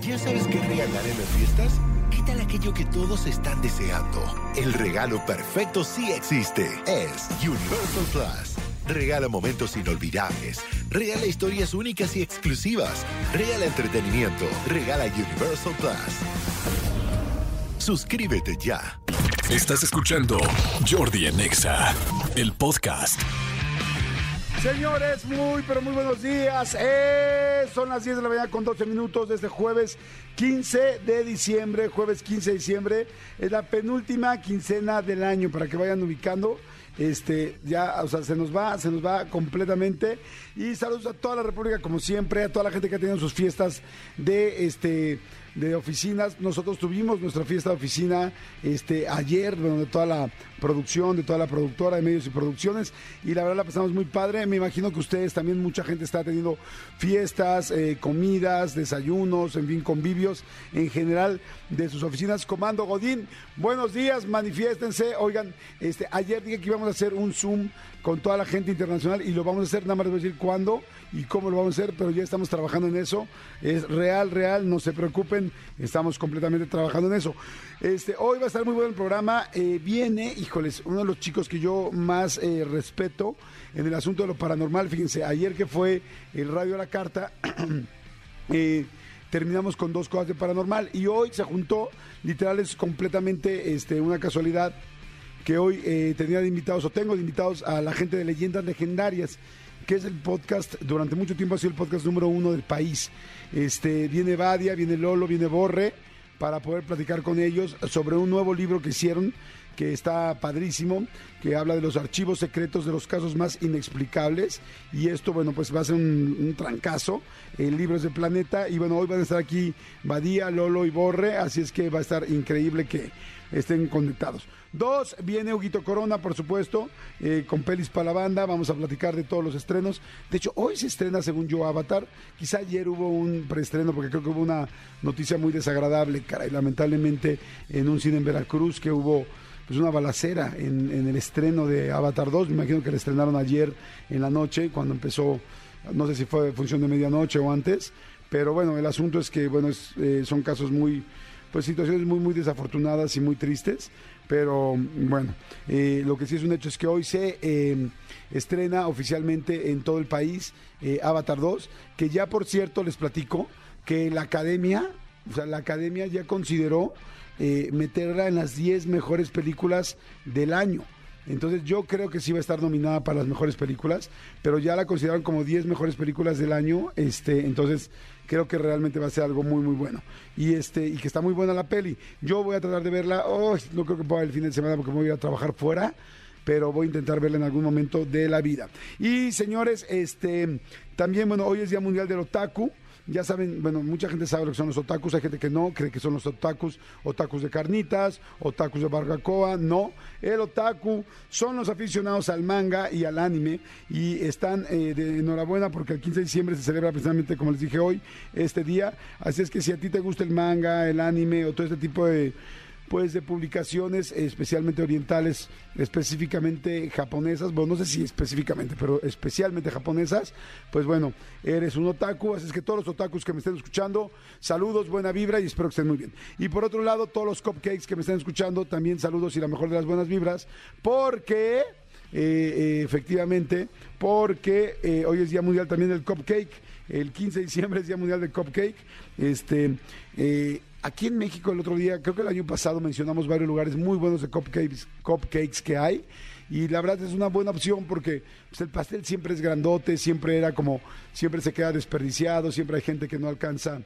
¿Ya sabes qué regalar en las fiestas? ¿Qué tal aquello que todos están deseando? El regalo perfecto sí existe. Es Universal Plus. Regala momentos inolvidables. Regala historias únicas y exclusivas. Regala entretenimiento. Regala Universal Plus. Suscríbete ya. Estás escuchando Jordi Anexa, el podcast. Señores, muy, pero muy buenos días. Eh, son las 10 de la mañana con 12 minutos de este jueves 15 de diciembre. Jueves 15 de diciembre. Es la penúltima quincena del año para que vayan ubicando. Este, ya, o sea, se nos va, se nos va completamente. Y saludos a toda la República, como siempre, a toda la gente que ha tenido sus fiestas de este de oficinas. Nosotros tuvimos nuestra fiesta de oficina este, ayer, bueno, de toda la producción, de toda la productora de medios y producciones. Y la verdad la pasamos muy padre. Me imagino que ustedes también, mucha gente está teniendo fiestas, eh, comidas, desayunos, en fin, convivios en general de sus oficinas. Comando Godín, buenos días, manifiéstense. Oigan, este, ayer dije que íbamos a hacer un Zoom con toda la gente internacional y lo vamos a hacer, nada más voy a decir cuándo y cómo lo vamos a hacer, pero ya estamos trabajando en eso. Es real, real, no se preocupen, estamos completamente trabajando en eso. Este, hoy va a estar muy bueno el programa. Eh, viene, híjoles, uno de los chicos que yo más eh, respeto en el asunto de lo paranormal. Fíjense, ayer que fue el Radio La Carta, eh, terminamos con dos cosas de paranormal y hoy se juntó, literal es completamente este, una casualidad que hoy tenía de invitados o tengo de invitados a la gente de Leyendas Legendarias que es el podcast, durante mucho tiempo ha sido el podcast número uno del país. Este, viene Badia, viene Lolo, viene Borre, para poder platicar con ellos sobre un nuevo libro que hicieron, que está padrísimo, que habla de los archivos secretos de los casos más inexplicables. Y esto, bueno, pues va a ser un, trancazo. El libro es de Planeta. Y bueno, hoy van a estar aquí Badía, Lolo y Borre, así es que va a estar increíble que estén conectados. Dos, viene Huguito Corona, por supuesto, eh, con pelis para la banda. Vamos a platicar de todos los estrenos. De hecho, hoy se estrena, según yo, Avatar. Quizá ayer hubo un preestreno, porque creo que hubo una noticia muy desagradable, caray, lamentablemente, en un cine en Veracruz, que hubo pues una balacera en, en el estreno de Avatar 2. Me imagino que la estrenaron ayer en la noche, cuando empezó, no sé si fue función de medianoche o antes. Pero bueno, el asunto es que, bueno, es, eh, son casos muy, pues situaciones muy, muy desafortunadas y muy tristes. Pero bueno, eh, lo que sí es un hecho es que hoy se eh, estrena oficialmente en todo el país eh, Avatar 2, que ya por cierto les platico que la academia, o sea, la academia ya consideró eh, meterla en las 10 mejores películas del año. Entonces yo creo que sí va a estar nominada para las mejores películas, pero ya la consideraron como 10 mejores películas del año, este, entonces creo que realmente va a ser algo muy muy bueno. Y este y que está muy buena la peli. Yo voy a tratar de verla, oh, no creo que pueda el fin de semana porque me voy a trabajar fuera, pero voy a intentar verla en algún momento de la vida. Y señores, este también bueno, hoy es Día Mundial del Otaku. Ya saben, bueno, mucha gente sabe lo que son los otakus, hay gente que no, cree que son los otakus, otakus de carnitas, otakus de barbacoa, no. El otaku son los aficionados al manga y al anime y están eh, de enhorabuena porque el 15 de diciembre se celebra precisamente, como les dije hoy, este día. Así es que si a ti te gusta el manga, el anime o todo este tipo de pues de publicaciones especialmente orientales, específicamente japonesas, bueno, no sé si específicamente, pero especialmente japonesas, pues bueno, eres un otaku, así es que todos los otakus que me estén escuchando, saludos, buena vibra y espero que estén muy bien. Y por otro lado, todos los cupcakes que me estén escuchando, también saludos y la mejor de las buenas vibras, porque... eh, eh, efectivamente, porque eh, hoy es Día Mundial también del Cupcake, el 15 de diciembre es Día Mundial del Cupcake, este, Aquí en México el otro día, creo que el año pasado mencionamos varios lugares muy buenos de cupcakes, cupcakes que hay. Y la verdad es una buena opción porque pues, el pastel siempre es grandote, siempre era como, siempre se queda desperdiciado, siempre hay gente que no alcanza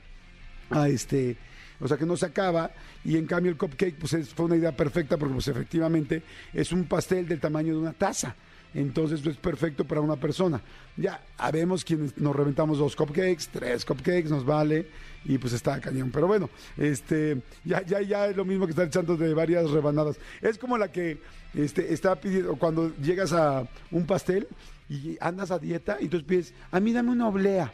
a este, o sea que no se acaba y en cambio el cupcake pues es- fue una idea perfecta porque pues efectivamente es un pastel del tamaño de una taza. Entonces es perfecto para una persona. Ya, habemos quienes nos reventamos dos cupcakes, tres cupcakes, nos vale y pues está cañón. Pero bueno, este, ya, ya, ya es lo mismo que estar echando de varias rebanadas. Es como la que este, está pidiendo, cuando llegas a un pastel y andas a dieta y tú pides, a mí dame una oblea.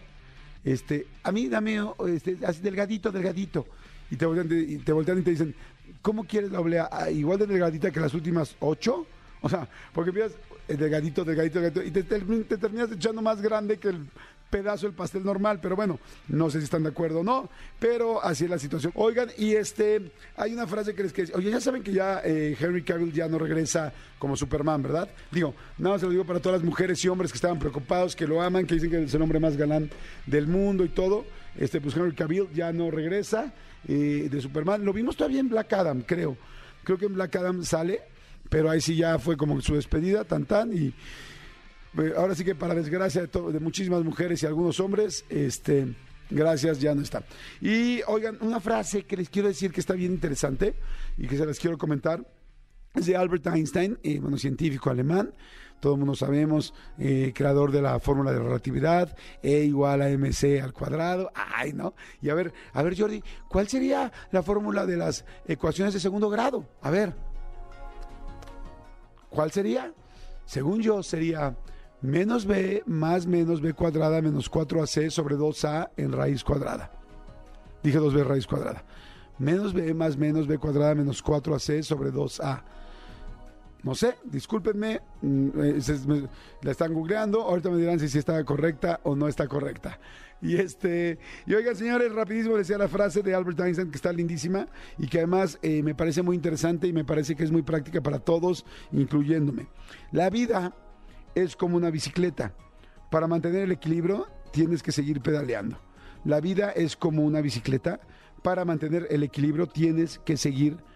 Este, a mí dame este, así delgadito, delgadito. Y te voltean, y te voltean y te dicen, ¿cómo quieres la oblea? Ah, ¿Igual de delgadita que las últimas ocho? O sea, porque pidas el delgadito, delgadito, delgadito, y te, te- te terminas echando más grande que el pedazo del pastel normal, pero bueno, no sé si están de acuerdo o no, pero así es la situación. Oigan, y este, hay una frase que les quiero decir. Oye, ya saben que ya eh, Henry Cavill ya no regresa como Superman, ¿verdad? Digo, nada más se lo digo para todas las mujeres y hombres que estaban preocupados, que lo aman, que dicen que es el hombre más galán del mundo y todo. Este, pues Henry Cavill ya no regresa eh, de Superman. Lo vimos todavía en Black Adam, creo. Creo que en Black Adam sale, pero ahí sí ya fue como su despedida, tan tan, y eh, ahora sí que para desgracia de, muchísimas mujeres y algunos hombres, este, gracias, ya no está. Y oigan, una frase que les quiero decir que está bien interesante y que se las quiero comentar, es de Albert Einstein, eh, bueno, científico alemán, todo el mundo sabemos, eh, creador de la fórmula de relatividad, E igual a mc al cuadrado, ay, ¿no? Y a ver, a ver, Jordi, ¿cuál sería la fórmula de las ecuaciones de segundo grado? A ver, ¿cuál sería? Según yo, sería menos b más menos b cuadrada menos 4ac sobre 2a en raíz cuadrada. Dije 2b raíz cuadrada. Menos b más menos b cuadrada menos 4ac sobre 2a. No sé, discúlpenme, mm, eh, la están googleando, ahorita me dirán si, está correcta o no está correcta. Y este, y oigan señores, rapidísimo decía la frase de Albert Einstein que está lindísima y que además eh, me parece muy interesante y me parece que es muy práctica para todos, incluyéndome. La vida es como una bicicleta. Para mantener el equilibrio tienes que seguir pedaleando. La vida es como una bicicleta. Para mantener el equilibrio tienes que seguir pedaleando.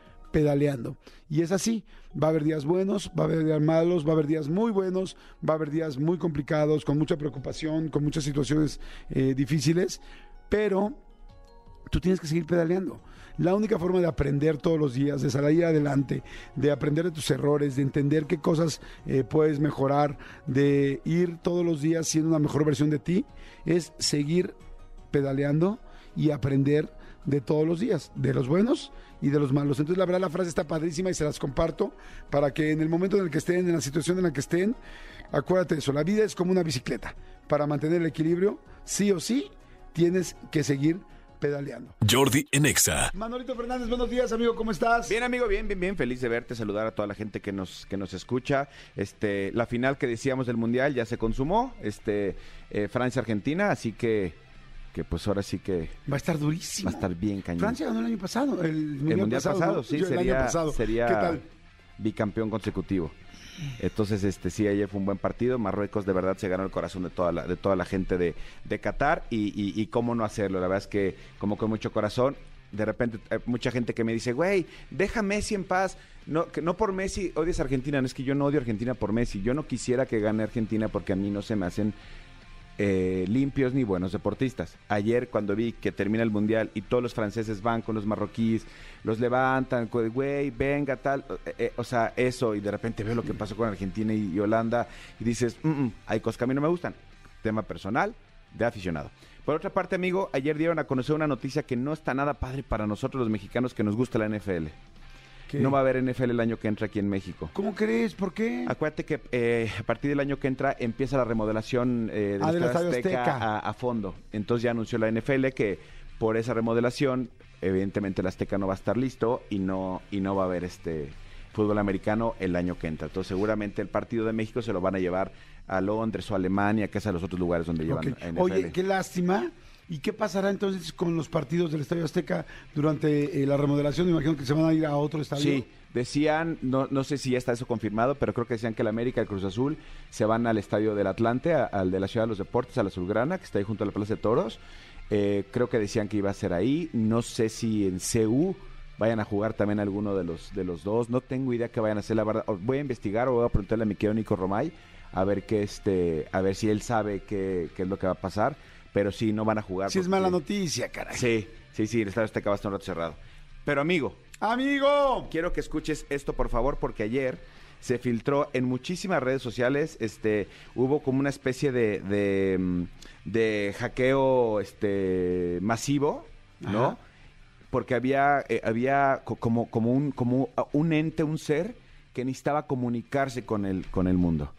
Y es así. Va a haber días buenos, va a haber días malos, va a haber días muy buenos, va a haber días muy complicados, con mucha preocupación, con muchas situaciones eh, difíciles. Pero tú tienes que seguir pedaleando. La única forma de aprender todos los días, de salir adelante, de aprender de tus errores, de entender qué cosas eh, puedes mejorar, de ir todos los días siendo una mejor versión de ti, es seguir pedaleando y aprender de todos los días, de los buenos y de los malos. Entonces, la verdad, la frase está padrísima y se las comparto para que en el momento en el que estén, en la situación en la que estén, acuérdate de eso. La vida es como una bicicleta. Para mantener el equilibrio, sí o sí, tienes que seguir pedaleando. Jordi en Exa. Manolito Fernández, buenos días, amigo, ¿cómo estás? Bien, amigo, bien, bien, bien. Feliz de verte, saludar a toda la gente que nos, que nos escucha. Este, la final que decíamos del Mundial ya se consumó, este, eh, Francia-Argentina, así que, que pues ahora sí que Va a estar durísimo. va a estar bien cañón. Francia ganó el año pasado, el mundial, el Mundial pasado, ¿no? sí, Yo, el año sería, pasado. sería ¿Qué tal? bicampeón consecutivo. Entonces, este sí, ayer fue un buen partido. Marruecos de verdad se ganó el corazón de toda la, de toda la gente de, de Qatar y, y- y cómo no hacerlo. La verdad es que como con mucho corazón. De repente, hay mucha gente que me dice, güey, deja Messi en paz. No, que no por Messi odias a Argentina, no es que yo no odio a Argentina por Messi. Yo no quisiera que gane Argentina porque a mí no se me hacen eh, limpios ni buenos deportistas. Ayer cuando vi que termina el mundial y todos los franceses van con los marroquíes, los levantan, güey, venga, tal, eh, eh, o sea, eso, y de repente veo lo que pasó con Argentina y, y Holanda y dices, "Mm, mm, hay cosas que a mí no me gustan. Tema personal, de aficionado. Por otra parte, amigo, ayer dieron a conocer una noticia que no está nada padre para nosotros los mexicanos que nos gusta la NFL. ¿Qué? No va a haber NFL el año que entra aquí en México. ¿Cómo crees? ¿Por qué? Acuérdate que eh, a partir del año que entra empieza la remodelación eh, del Ah, Estadio Azteca, Azteca. A, a fondo. Entonces ya anunció la NFL que por esa remodelación, evidentemente el Azteca no va a estar listo y no, y no va a haber este fútbol americano el año que entra. Entonces seguramente el partido de México se lo van a llevar a Londres o a Alemania, que es a los otros lugares donde llevan Ok. NFL. Oye, qué lástima. ¿Y qué pasará entonces con los partidos del Estadio Azteca durante eh, la remodelación? Imagino que se van a ir a otro estadio. Sí, decían, no, no sé si ya está eso confirmado, pero creo que decían que el América y el Cruz Azul se van al estadio del Atlante, al de la Ciudad de los Deportes, a la Azulgrana, que está ahí junto a la Plaza de Toros. Eh, creo que decían que iba a ser ahí. No sé si en CU vayan a jugar también alguno de los, de los dos. No tengo idea que vayan a hacer, la verdad. Voy a investigar o voy a preguntarle a mi querido Nico Romay a ver qué este, a ver si él sabe qué, qué es lo que va a pasar. Pero sí, no van a jugar. Sí, es mala noticia, caray. Sí, sí, sí, el estadio Azteca va a estar un rato cerrado. Pero amigo, ¡Amigo! quiero que escuches esto, por favor, porque ayer se filtró en muchísimas redes sociales, este, hubo como una especie de, de, mm, de hackeo este, masivo, ¿no? Ajá. Porque había, eh, había co- como, como, un, como un ente, un ser, que necesitaba comunicarse con el, con el mundo.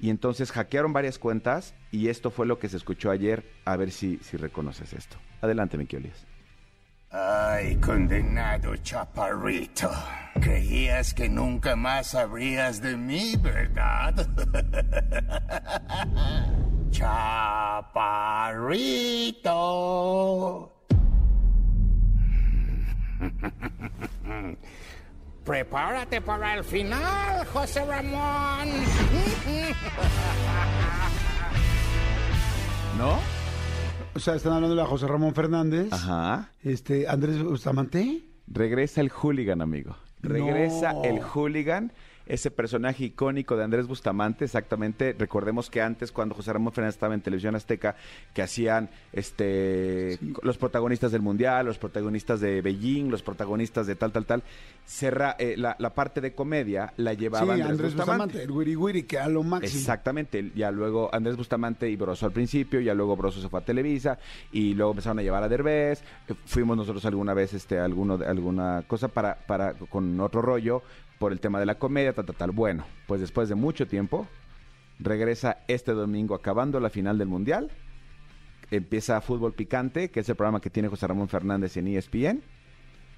Y entonces hackearon varias cuentas y esto fue lo que se escuchó ayer. A ver si, si reconoces esto. Adelante, Miki Olías. Ay, condenado chaparrito. Creías que nunca más sabrías de mí, ¿verdad? Chaparrito. Prepárate para el final, José Ramón. ¿No? O sea, están hablando de José Ramón Fernández. Ajá. Este, Andrés Bustamante. Regresa el hooligan, amigo. Regresa No. el hooligan, ese personaje icónico de Andrés Bustamante, exactamente. Recordemos que antes, cuando José Ramón Fernández estaba en Televisión Azteca, que hacían este los protagonistas del Mundial, los protagonistas de Beijing, los protagonistas de tal, tal, tal, cerra, eh, la, la parte de comedia la llevaba sí, Andrés, Andrés Bustamante. Bustamante, el Wiri Wiri, que a lo máximo. Exactamente, ya luego Andrés Bustamante y Broso al principio, ya luego Broso se fue a Televisa y luego empezaron a llevar a Derbez, fuimos nosotros alguna vez este alguno de- alguna cosa para para con otro rollo por el tema de la comedia, tal tal tal. Bueno, pues después de mucho tiempo regresa este domingo acabando la final del Mundial. Empieza Fútbol Picante, que es el programa que tiene José Ramón Fernández en ESPN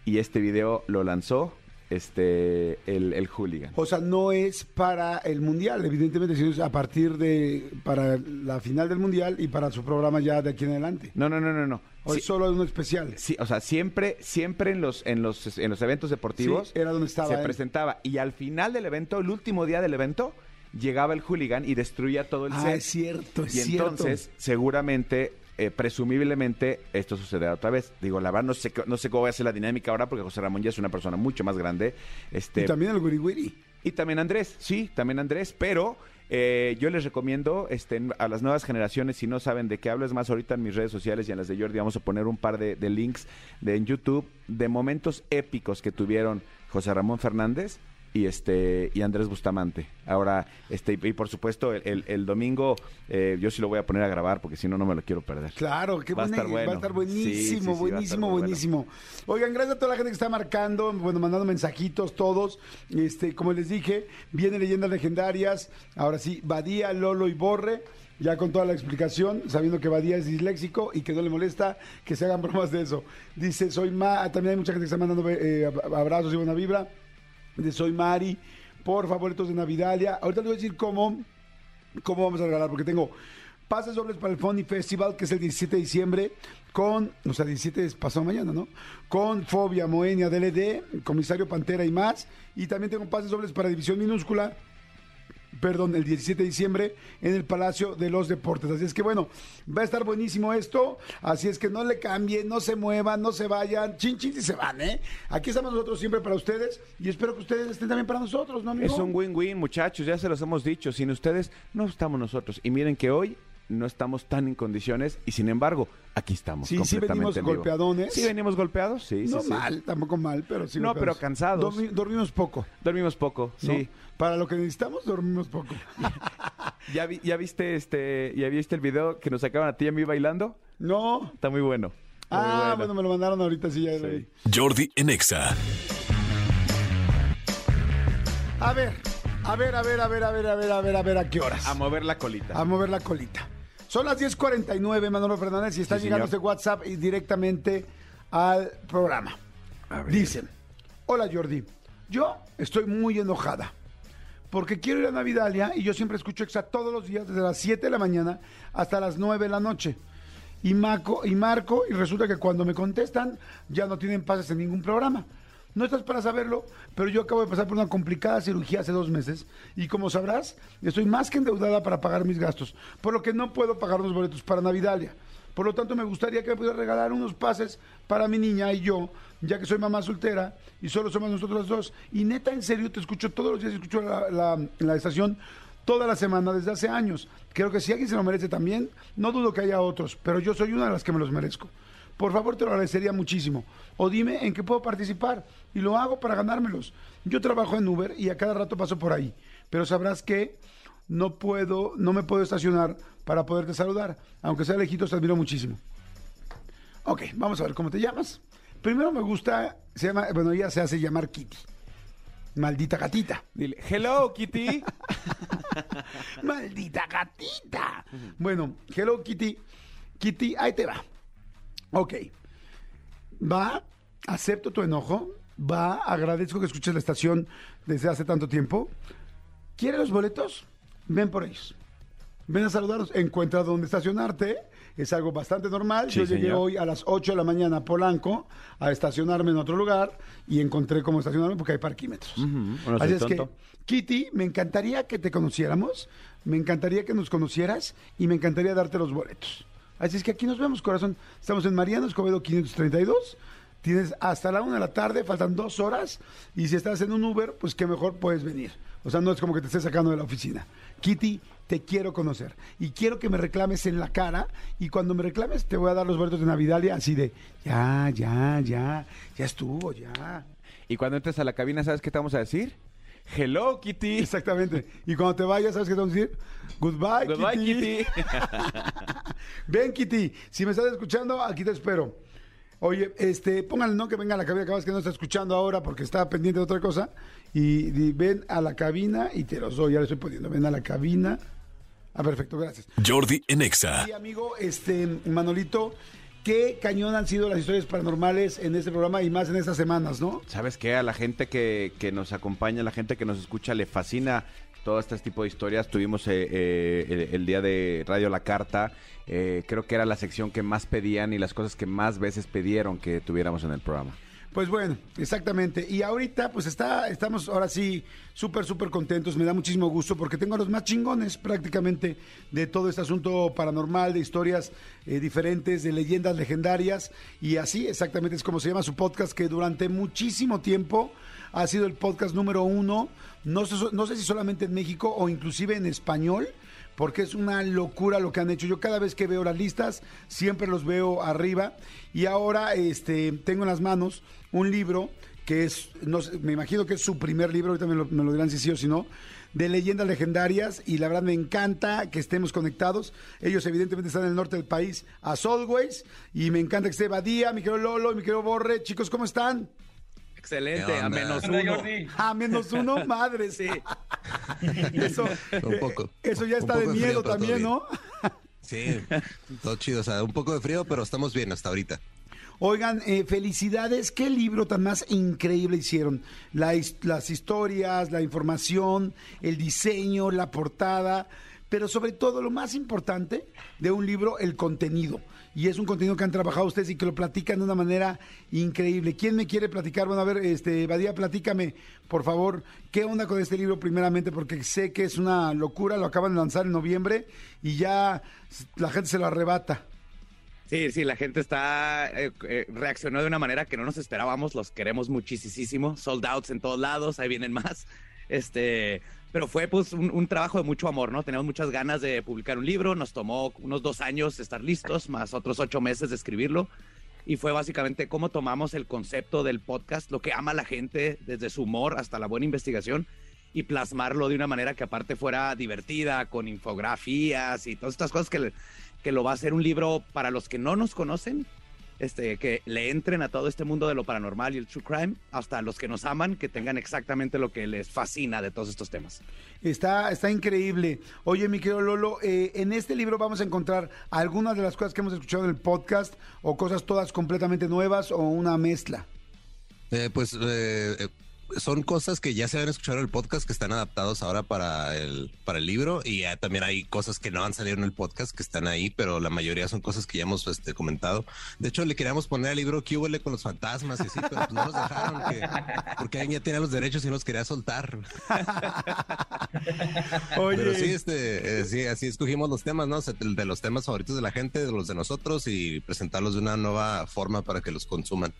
y este video lo lanzó este el el hooligan. O sea, no es para el Mundial, evidentemente, sino es a partir de, para la final del Mundial y para su programa ya de aquí en adelante. No, no, no, no, no. O Sí- es solo uno especial. Sí, o sea, siempre, siempre en los, en los, en los eventos deportivos Sí, era donde estaba se él. presentaba. Y al final del evento, el último día del evento, llegaba el hooligan y destruía todo el Ah, set. es cierto, es y cierto. entonces, seguramente, eh, presumiblemente, esto sucederá otra vez. Digo, la verdad, no sé, no sé cómo va a ser la dinámica ahora, porque José Ramón ya es una persona mucho más grande. Este, Y también el Wiri. y también Andrés, sí, también Andrés, pero eh, yo les recomiendo este, a las nuevas generaciones, si no saben de qué hablo, es más, ahorita en mis redes sociales y en las de Jordi vamos a poner un par de, de links de, en YouTube de momentos épicos que tuvieron José Ramón Fernández y este y Andrés Bustamante. Ahora, este y por supuesto, el, el- el domingo eh, yo sí lo voy a poner a grabar porque si no, no me lo quiero perder. Claro, qué Va a buena- estar bueno. Va a estar buenísimo, Sí, sí, sí, buenísimo, bueno. buenísimo. Oigan, gracias a toda la gente que está marcando, bueno, mandando mensajitos todos. Este, como les dije, viene leyendas legendarias. Ahora sí, Badía, Lolo y Borre. Ya con toda la explicación, sabiendo que Badía es disléxico y que no le molesta que se hagan bromas de eso. Dice, soy Ma, también hay mucha gente que está mandando eh, ab- abrazos y buena vibra. De soy Mari, por favoritos de Navidalia. Ahorita les voy a decir cómo, cómo vamos a regalar, porque tengo pases dobles para el Funny Festival, que es el 17 de diciembre, con, o sea, 17 es pasado mañana, ¿no? Con Fobia, Moenia, DLD, Comisario Pantera y más. Y también tengo pases dobles para División Minúscula, perdón, el 17 de diciembre en el Palacio de los Deportes. Así es que bueno, va a estar buenísimo esto. Así es que no le cambien, no se muevan, no se vayan. Chin, chin, y se van, ¿eh? Aquí estamos nosotros siempre para ustedes y espero que ustedes estén también para nosotros, ¿no, amigo? Es un win-win, muchachos, ya se los hemos dicho. Sin ustedes no estamos nosotros. Y miren que hoy no estamos tan en condiciones y sin embargo, aquí estamos. Sí, sí completamente venimos en vivo. golpeadones. Sí, venimos golpeados, sí, sí, no sí. mal, tampoco mal, pero sí. No, golpeados. pero cansados. Dormi- dormimos poco. Dormimos poco, ¿no? sí. Para lo que necesitamos, dormimos poco. ¿Ya, vi- ya viste este, ya viste el video que nos sacaban a ti y a mí bailando? No. Está muy bueno. Muy Ah, bueno. me lo mandaron ahorita, sí, ya Sí. Jordi en Exa. A ver, a ver, a ver, a ver, a ver, a ver, a ver, a ver, ¿a qué horas? A mover la colita. a mover la colita. Son las 10:49, Manolo Fernández, y están Sí, llegando señor. este WhatsApp y directamente al programa. Dicen: Hola Jordi, yo estoy muy enojada porque quiero ir a Navidalia y yo siempre escucho Exa todos los días, desde las 7 de la mañana hasta las 9 de la noche. Y, Maco, y marco, y resulta que cuando me contestan, ya no tienen pases en ningún programa. No estás para saberlo, pero yo acabo de pasar por una complicada cirugía hace dos meses y como sabrás, estoy más que endeudada para pagar mis gastos, por lo que no puedo pagar los boletos para Navidalia. Por lo tanto, me gustaría que me pudiera regalar unos pases para mi niña y yo, ya que soy mamá soltera y solo somos nosotros dos. Y neta, en serio, te escucho todos los días, escucho la, la- la estación toda la semana desde hace años. Creo que si alguien se lo merece también, no dudo que haya otros, pero yo soy una de las que me los merezco. Por favor, te lo agradecería muchísimo. O dime en qué puedo participar. Y lo hago para ganármelos. Yo trabajo en Uber y a cada rato paso por ahí. Pero sabrás que no puedo, no me puedo estacionar para poderte saludar. Aunque sea lejitos, te admiro muchísimo. Ok, vamos a ver cómo te llamas. Primero me gusta, se llama, bueno, ella se hace llamar Kitty. Maldita gatita. Dile, hello, Kitty. Maldita gatita. Bueno, Hello Kitty. Kitty, ahí te va. Ok. Va, acepto tu enojo. Va, agradezco que escuches la estación desde hace tanto tiempo. ¿Quieres los boletos? Ven por ellos. ven a saludarnos, encuentra dónde estacionarte, es algo bastante normal. Sí, Yo llegué señor. hoy a las 8 de la mañana a Polanco a estacionarme en otro lugar y encontré cómo estacionarme porque hay parquímetros. Así es tonto. que, Kitty, me encantaría que te conociéramos, me encantaría que nos conocieras y me encantaría darte los boletos. Así es que aquí nos vemos, corazón. Estamos en Mariano Escobedo 532. Tienes hasta la una de la tarde, faltan dos horas. Y si estás en un Uber, pues que mejor puedes venir. O sea, no es como que te estés sacando de la oficina. Kitty, te quiero conocer. Y quiero que me reclames en la cara. Y cuando me reclames, te voy a dar los boletos de Navidalia así de, ya, ya, ya, ya estuvo, ya. Y cuando entres a la cabina, ¿sabes qué te vamos a decir? Hello, Kitty. Exactamente. Y cuando te vayas, ¿sabes qué te vamos a decir? Goodbye, Goodbye, Kitty. Ven, Kitty. Si me estás escuchando, aquí te espero. Oye, este, póngale no que venga a la cabina, acabas que no está escuchando ahora porque está pendiente de otra cosa. Y, di, ven a la cabina y te los doy. Ya le estoy poniendo. Ven a la cabina. Ah, perfecto, gracias. Jordi en Exa. Y amigo, este, Manolito, qué cañón han sido las historias paranormales en este programa y más en estas semanas, ¿no? ¿Sabes qué? A la gente que, que nos acompaña, a la gente que nos escucha, le fascina todo este tipo de historias. Tuvimos eh, eh, el, día de Radio La Carta. eh, creo que era la sección que más pedían y las cosas que más veces pidieron que tuviéramos en el programa. Pues bueno, exactamente. Y ahorita, pues está, estamos ahora sí súper, súper contentos. Me da muchísimo gusto porque tengo a los más chingones prácticamente de todo este asunto paranormal, de historias eh, diferentes, de leyendas legendarias. Y así exactamente es como se llama su podcast, que durante muchísimo tiempo ha sido el podcast número uno. No sé, no sé si solamente en México o inclusive en español porque es una locura lo que han hecho. Yo cada vez que veo las listas, siempre los veo arriba. Y ahora este, tengo en las manos un libro que es, no sé, me imagino que es su primer libro, ahorita me lo, me lo dirán si sí o si no, de leyendas legendarias. Y la verdad me encanta que estemos conectados. Ellos evidentemente están en el norte del país, a Solways. Y me encanta que esté Badía, mi querido Lolo, mi querido Borre. Chicos, ¿cómo están? Excelente, ¿Qué a menos ¿Qué uno. A menos uno, madre. Sí. Eso, Un poco. Eso ya Un está poco de miedo frío, también. ¿no? Sí, todo chido. O sea, un poco de frío, pero estamos bien hasta ahorita. Oigan, eh, felicidades. ¿Qué libro tan más increíble hicieron? La las historias, la información, el diseño, la portada, pero sobre todo lo más importante de un libro, el contenido. Y es un contenido que han trabajado ustedes y que lo platican de una manera increíble. ¿Quién me quiere platicar? Bueno, a ver, este, Badía, platícame, por favor, ¿qué onda con este libro primeramente? Porque sé que es una locura, lo acaban de lanzar en noviembre y ya la gente se lo arrebata. Sí, sí, la gente está eh, eh, reaccionó de una manera que no nos esperábamos, los queremos muchísimo, sold outs en todos lados, ahí vienen más. Este, pero fue pues un, trabajo de mucho amor, ¿no? Teníamos muchas ganas de publicar un libro, nos tomó unos dos años estar listos, más otros ocho meses de escribirlo. Y fue básicamente cómo tomamos el concepto del podcast, lo que ama la gente, desde su humor hasta la buena investigación, y plasmarlo de una manera que aparte fuera divertida, con infografías y todas estas cosas que, que lo va a hacer un libro para los que no nos conocen, este, que le entren a todo este mundo de lo paranormal y el true crime, hasta los que nos aman, que tengan exactamente lo que les fascina de todos estos temas. Está, está increíble. Oye, mi querido Lolo, eh, en este libro vamos a encontrar algunas de las cosas que hemos escuchado en el podcast o cosas todas completamente nuevas o una mezcla. Eh, pues eh, eh, son cosas que ya se habían escuchado en el podcast que están adaptados ahora para el, para el libro y ya también hay cosas que no han salido en el podcast que están ahí, pero la mayoría son cosas que ya hemos este, comentado. De hecho, le queríamos poner al libro que huele con los fantasmas y así, pero pues no nos dejaron que- porque alguien ya tenía los derechos y no los quería soltar. Oye, Pero sí, este, eh, sí, así escogimos los temas, ¿no? De los temas favoritos de la gente, de los de nosotros y presentarlos de una nueva forma para que los consuman.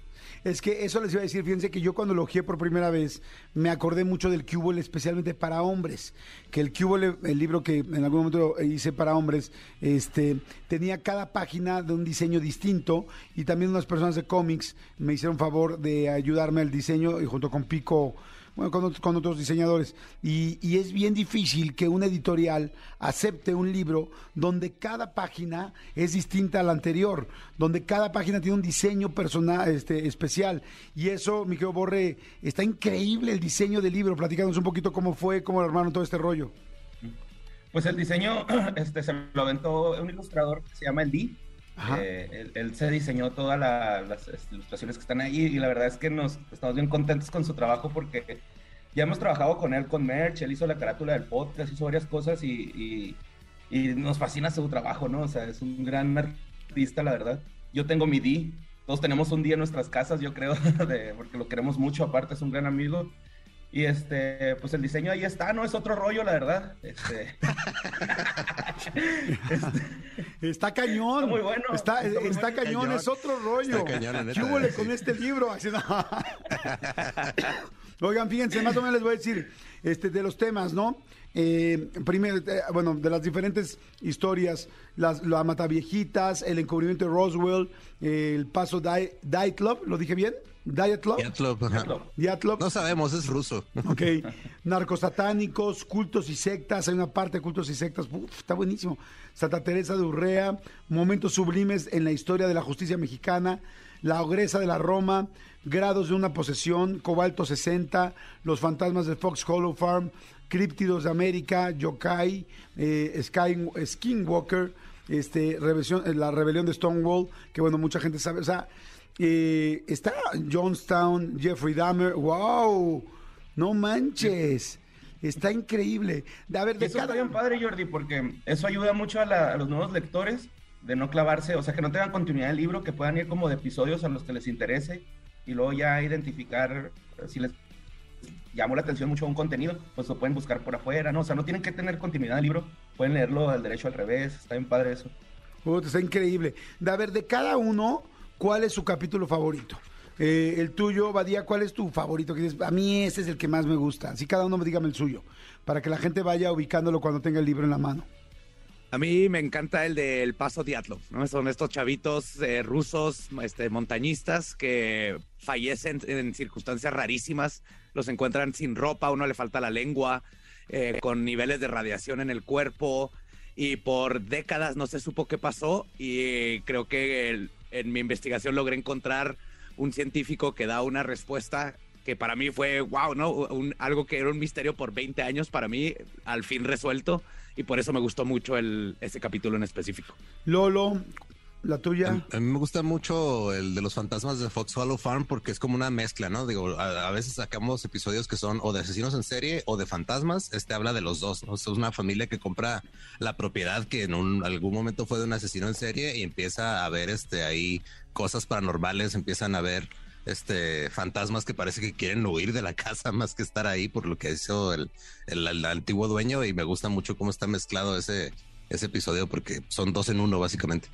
Es que eso les iba a decir, fíjense que yo cuando lo por primera vez me acordé mucho del Cubole especialmente para hombres, que el Cubole, el libro que en algún momento hice para hombres, este, tenía cada página de un diseño distinto y también unas personas de cómics me hicieron favor de ayudarme al diseño y junto con Pico bueno, con, ot- con otros diseñadores. Y, es bien difícil que una editorial acepte un libro donde cada página es distinta a la anterior, donde cada página tiene un diseño personal, este, especial. Y eso, mi querido Borre, está increíble el diseño del libro. Platícanos un poquito cómo fue, cómo armaron todo este rollo. Pues el diseño este, se lo aventó un ilustrador que se llama Andy. Ajá. Eh, él, se diseñó todas la- las este, ilustraciones que están ahí y la verdad es que nos estamos bien contentos con su trabajo porque ya hemos trabajado con él con merch, él hizo la carátula del podcast, hizo varias cosas y, y- y nos fascina su trabajo, ¿no? O sea, es un gran artista, la verdad. Yo tengo mi D, todos tenemos un día en nuestras casas, yo creo, de, porque lo queremos mucho, aparte es un gran amigo. Y este, pues el diseño ahí está, ¿no? Es otro rollo, la verdad. Este... Está cañón. Está muy bueno. Está, Está muy está bueno. cañón, es otro rollo. Está cañón, neta, ¿Qué huele sí. con este libro? Oigan, fíjense, más o menos les voy a decir este, de los temas, ¿no? Eh, primero, eh, bueno, de las diferentes historias, las, la Mataviejitas, el encubrimiento de Roswell, eh, el paso Di- Dyatlov, ¿lo dije bien? Dyatlov. Dyatlov. No sabemos, es ruso. Ok. Narcosatánicos, cultos y sectas. Hay una parte de cultos y sectas. Uf, está buenísimo. Santa Teresa de Urrea. Momentos sublimes en la historia de la justicia mexicana. La ogresa de la Roma. Grados de una posesión. Cobalto 60. Los fantasmas de Fox Hollow Farm. Críptidos de América. Yokai. eh, Sky, Skinwalker. Este, rebelión- la rebelión de Stonewall. Que bueno, mucha gente sabe. O sea, eh, está Jonestown. Jeffrey Dahmer. ¡Wow! No manches. Está increíble. De, a ver, de eso está cada... bien padre, Jordi, porque eso ayuda mucho a, la- a los nuevos lectores de no clavarse, o sea, que no tengan continuidad del libro, que puedan ir como de episodios a los que les interese y luego ya identificar eh, si les llamó la atención mucho un contenido, pues lo pueden buscar por afuera, ¿no? O sea, no tienen que tener continuidad del libro, pueden leerlo al derecho al revés, está bien padre eso. Está increíble. De, a ver, de cada uno, ¿cuál es su capítulo favorito? Eh, el tuyo, Badía, ¿cuál es tu favorito? Que dices, a mí ese es el que más me gusta. Así cada uno me dígame el suyo, para que la gente vaya ubicándolo cuando tenga el libro en la mano. A mí me encanta el del Paso Diatlov, ¿no? Son estos chavitos eh, rusos, este, montañistas que fallecen en circunstancias rarísimas, los encuentran sin ropa, uno le falta la lengua, eh, con niveles de radiación en el cuerpo y por décadas no se supo qué pasó y creo que el- en mi investigación logré encontrar un científico que da una respuesta que para mí fue, wow, ¿no? Algo que era un misterio por 20 años, para mí al fin resuelto y por eso me gustó mucho el, ese capítulo en específico. Lolo, la tuya. A, a mí me gusta mucho el de los fantasmas de Fox Hollow Farm porque es como una mezcla, ¿no? Digo, a, veces sacamos episodios que son o de asesinos en serie o de fantasmas. Este habla de los dos, ¿no? Es una familia que compra la propiedad que en un, algún momento fue de un asesino en serie y empieza a ver este ahí cosas paranormales, empiezan a ver este fantasmas que parece que quieren huir de la casa más que estar ahí por lo que hizo el, el- el antiguo dueño y me gusta mucho cómo está mezclado ese, ese episodio porque son dos en uno básicamente.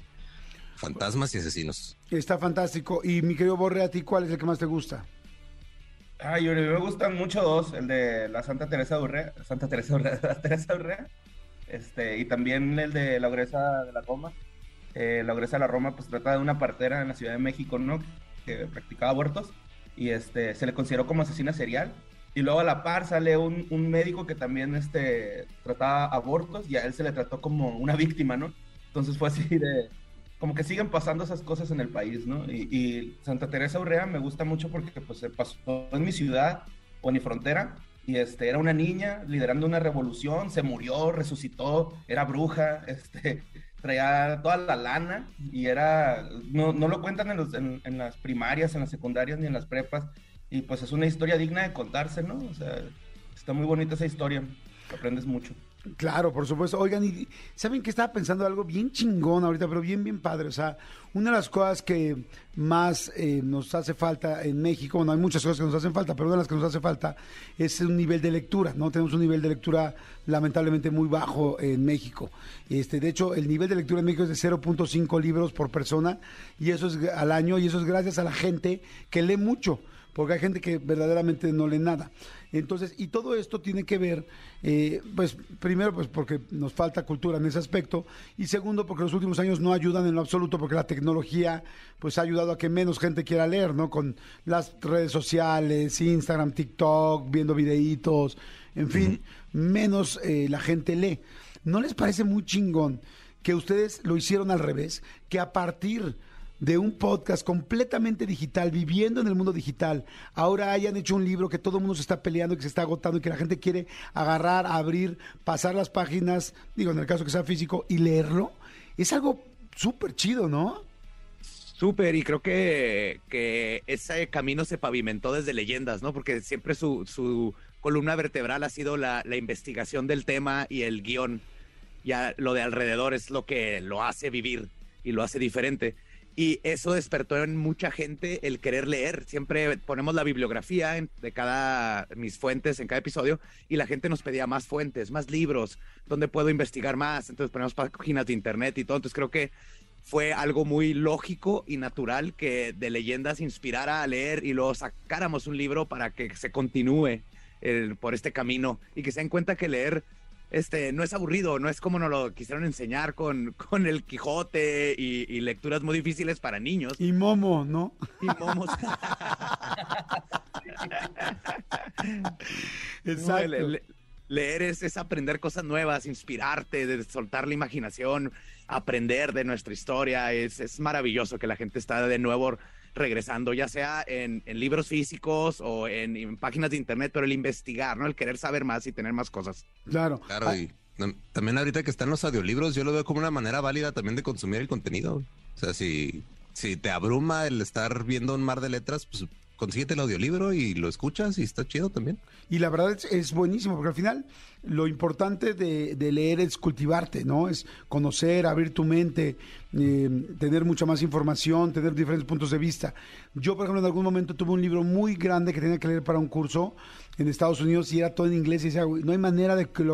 Fantasmas y asesinos. Está fantástico. Y mi querido Borre, ¿a ti cuál es el que más te gusta? Ay, Jordi, me gustan mucho dos, el de la Santa Teresa de Urrea, Santa Teresa Urrea, la Teresa Urrea, este, y también el de la Ogresa de la Roma. Eh, la Ogresa de la Roma pues trata de una partera en la Ciudad de México, ¿no? Que practicaba abortos y este, se le consideró como asesina serial. Y luego a la par sale un, un médico que también este, trataba abortos y a él se le trató como una víctima, ¿no? Entonces fue así de, como que siguen pasando esas cosas en el país, ¿no? Y, y Santa Teresa Urrea me gusta mucho porque pues se pasó en mi ciudad o en mi frontera y este era una niña liderando una revolución, se murió, resucitó, era bruja, este traía toda la lana y era no, no lo cuentan en, los- en- en las primarias, en las secundarias ni en las prepas y pues es una historia digna de contarse, ¿no? O sea, está muy bonita esa historia, aprendes mucho. Claro, por supuesto. Oigan, y ¿saben que estaba pensando algo bien chingón ahorita, pero bien, bien padre? O sea, una de las cosas que más eh, nos hace falta en México, bueno, hay muchas cosas que nos hacen falta, pero una de las que nos hace falta es un nivel de lectura, ¿no? Tenemos un nivel de lectura lamentablemente muy bajo en México. Este, de hecho, el nivel de lectura en México es de 0.5 libros por persona y eso es al año y eso es gracias a la gente que lee mucho porque hay gente que verdaderamente no lee nada. Entonces, y todo esto tiene que ver, eh, pues, primero, pues porque nos falta cultura en ese aspecto, y segundo, porque los últimos años no ayudan en lo absoluto, porque la tecnología, pues, ha ayudado a que menos gente quiera leer, ¿no? Con las redes sociales, Instagram, TikTok, viendo videitos, en fin, menos eh, la gente lee. ¿No les parece muy chingón que ustedes lo hicieron al revés? Que a partir de un podcast completamente digital, viviendo en el mundo digital, ahora hayan hecho un libro que todo el mundo se está peleando, que se está agotando y que la gente quiere agarrar, abrir, pasar las páginas, digo, en el caso que sea físico, y leerlo, es algo súper chido, ¿no? Súper, y creo que, que ese camino se pavimentó desde leyendas, ¿no? Porque siempre su, su columna vertebral ha sido la, la investigación del tema y el guion. Ya lo de alrededor es lo que lo hace vivir y lo hace diferente. Y eso despertó en mucha gente el querer leer. Siempre ponemos la bibliografía de cada, mis fuentes en cada episodio y la gente nos pedía más fuentes, más libros, donde puedo investigar más. Entonces ponemos páginas de internet y todo. Entonces creo que fue algo muy lógico y natural que de leyendas inspirara a leer y luego sacáramos un libro para que se continúe por este camino y que se den cuenta que leer este, no es aburrido, no es como nos lo quisieron enseñar con, con el Quijote y, y lecturas muy difíciles para niños Y Momo, ¿no? y momos. Exacto. Le- le- leer es, es aprender cosas nuevas, inspirarte, de soltar la imaginación, aprender de nuestra historia. Es, es maravilloso que la gente está de nuevo regresando, ya sea en, en libros físicos o en, en páginas de internet, pero el investigar, ¿no? El querer saber más y tener más cosas. Claro. Claro, Ah, y tam- también ahorita que están los audiolibros, yo lo veo como una manera válida también de consumir el contenido. O sea, si, si te abruma el estar viendo un mar de letras, pues consíguete el audiolibro y lo escuchas y está chido también. Y la verdad es, es buenísimo, porque al final lo importante de, leer es cultivarte, ¿no? Es conocer, abrir tu mente, eh, tener mucha más información, tener diferentes puntos de vista. Yo, por ejemplo, en algún momento tuve un libro muy grande que tenía que leer para un curso en Estados Unidos y era todo en inglés y decía, "Güey, no hay manera de que,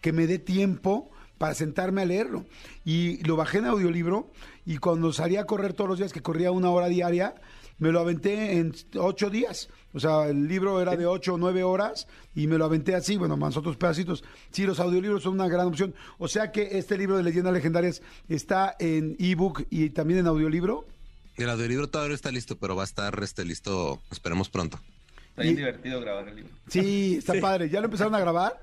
que me dé tiempo para sentarme a leerlo. Y lo bajé en audiolibro y cuando salía a correr todos los días, que corría una hora diaria, me lo aventé en ocho días. O sea, el libro era de ocho o nueve horas y me lo aventé así, bueno, más otros pedacitos. Sí, los audiolibros son una gran opción. O sea que este libro de leyendas legendarias está en ebook y también en audiolibro. El audiolibro todavía no está listo, pero va a estar este, listo, esperemos pronto. Está bien Y- divertido grabar el libro. Sí, está padre. ¿Ya lo empezaron a grabar?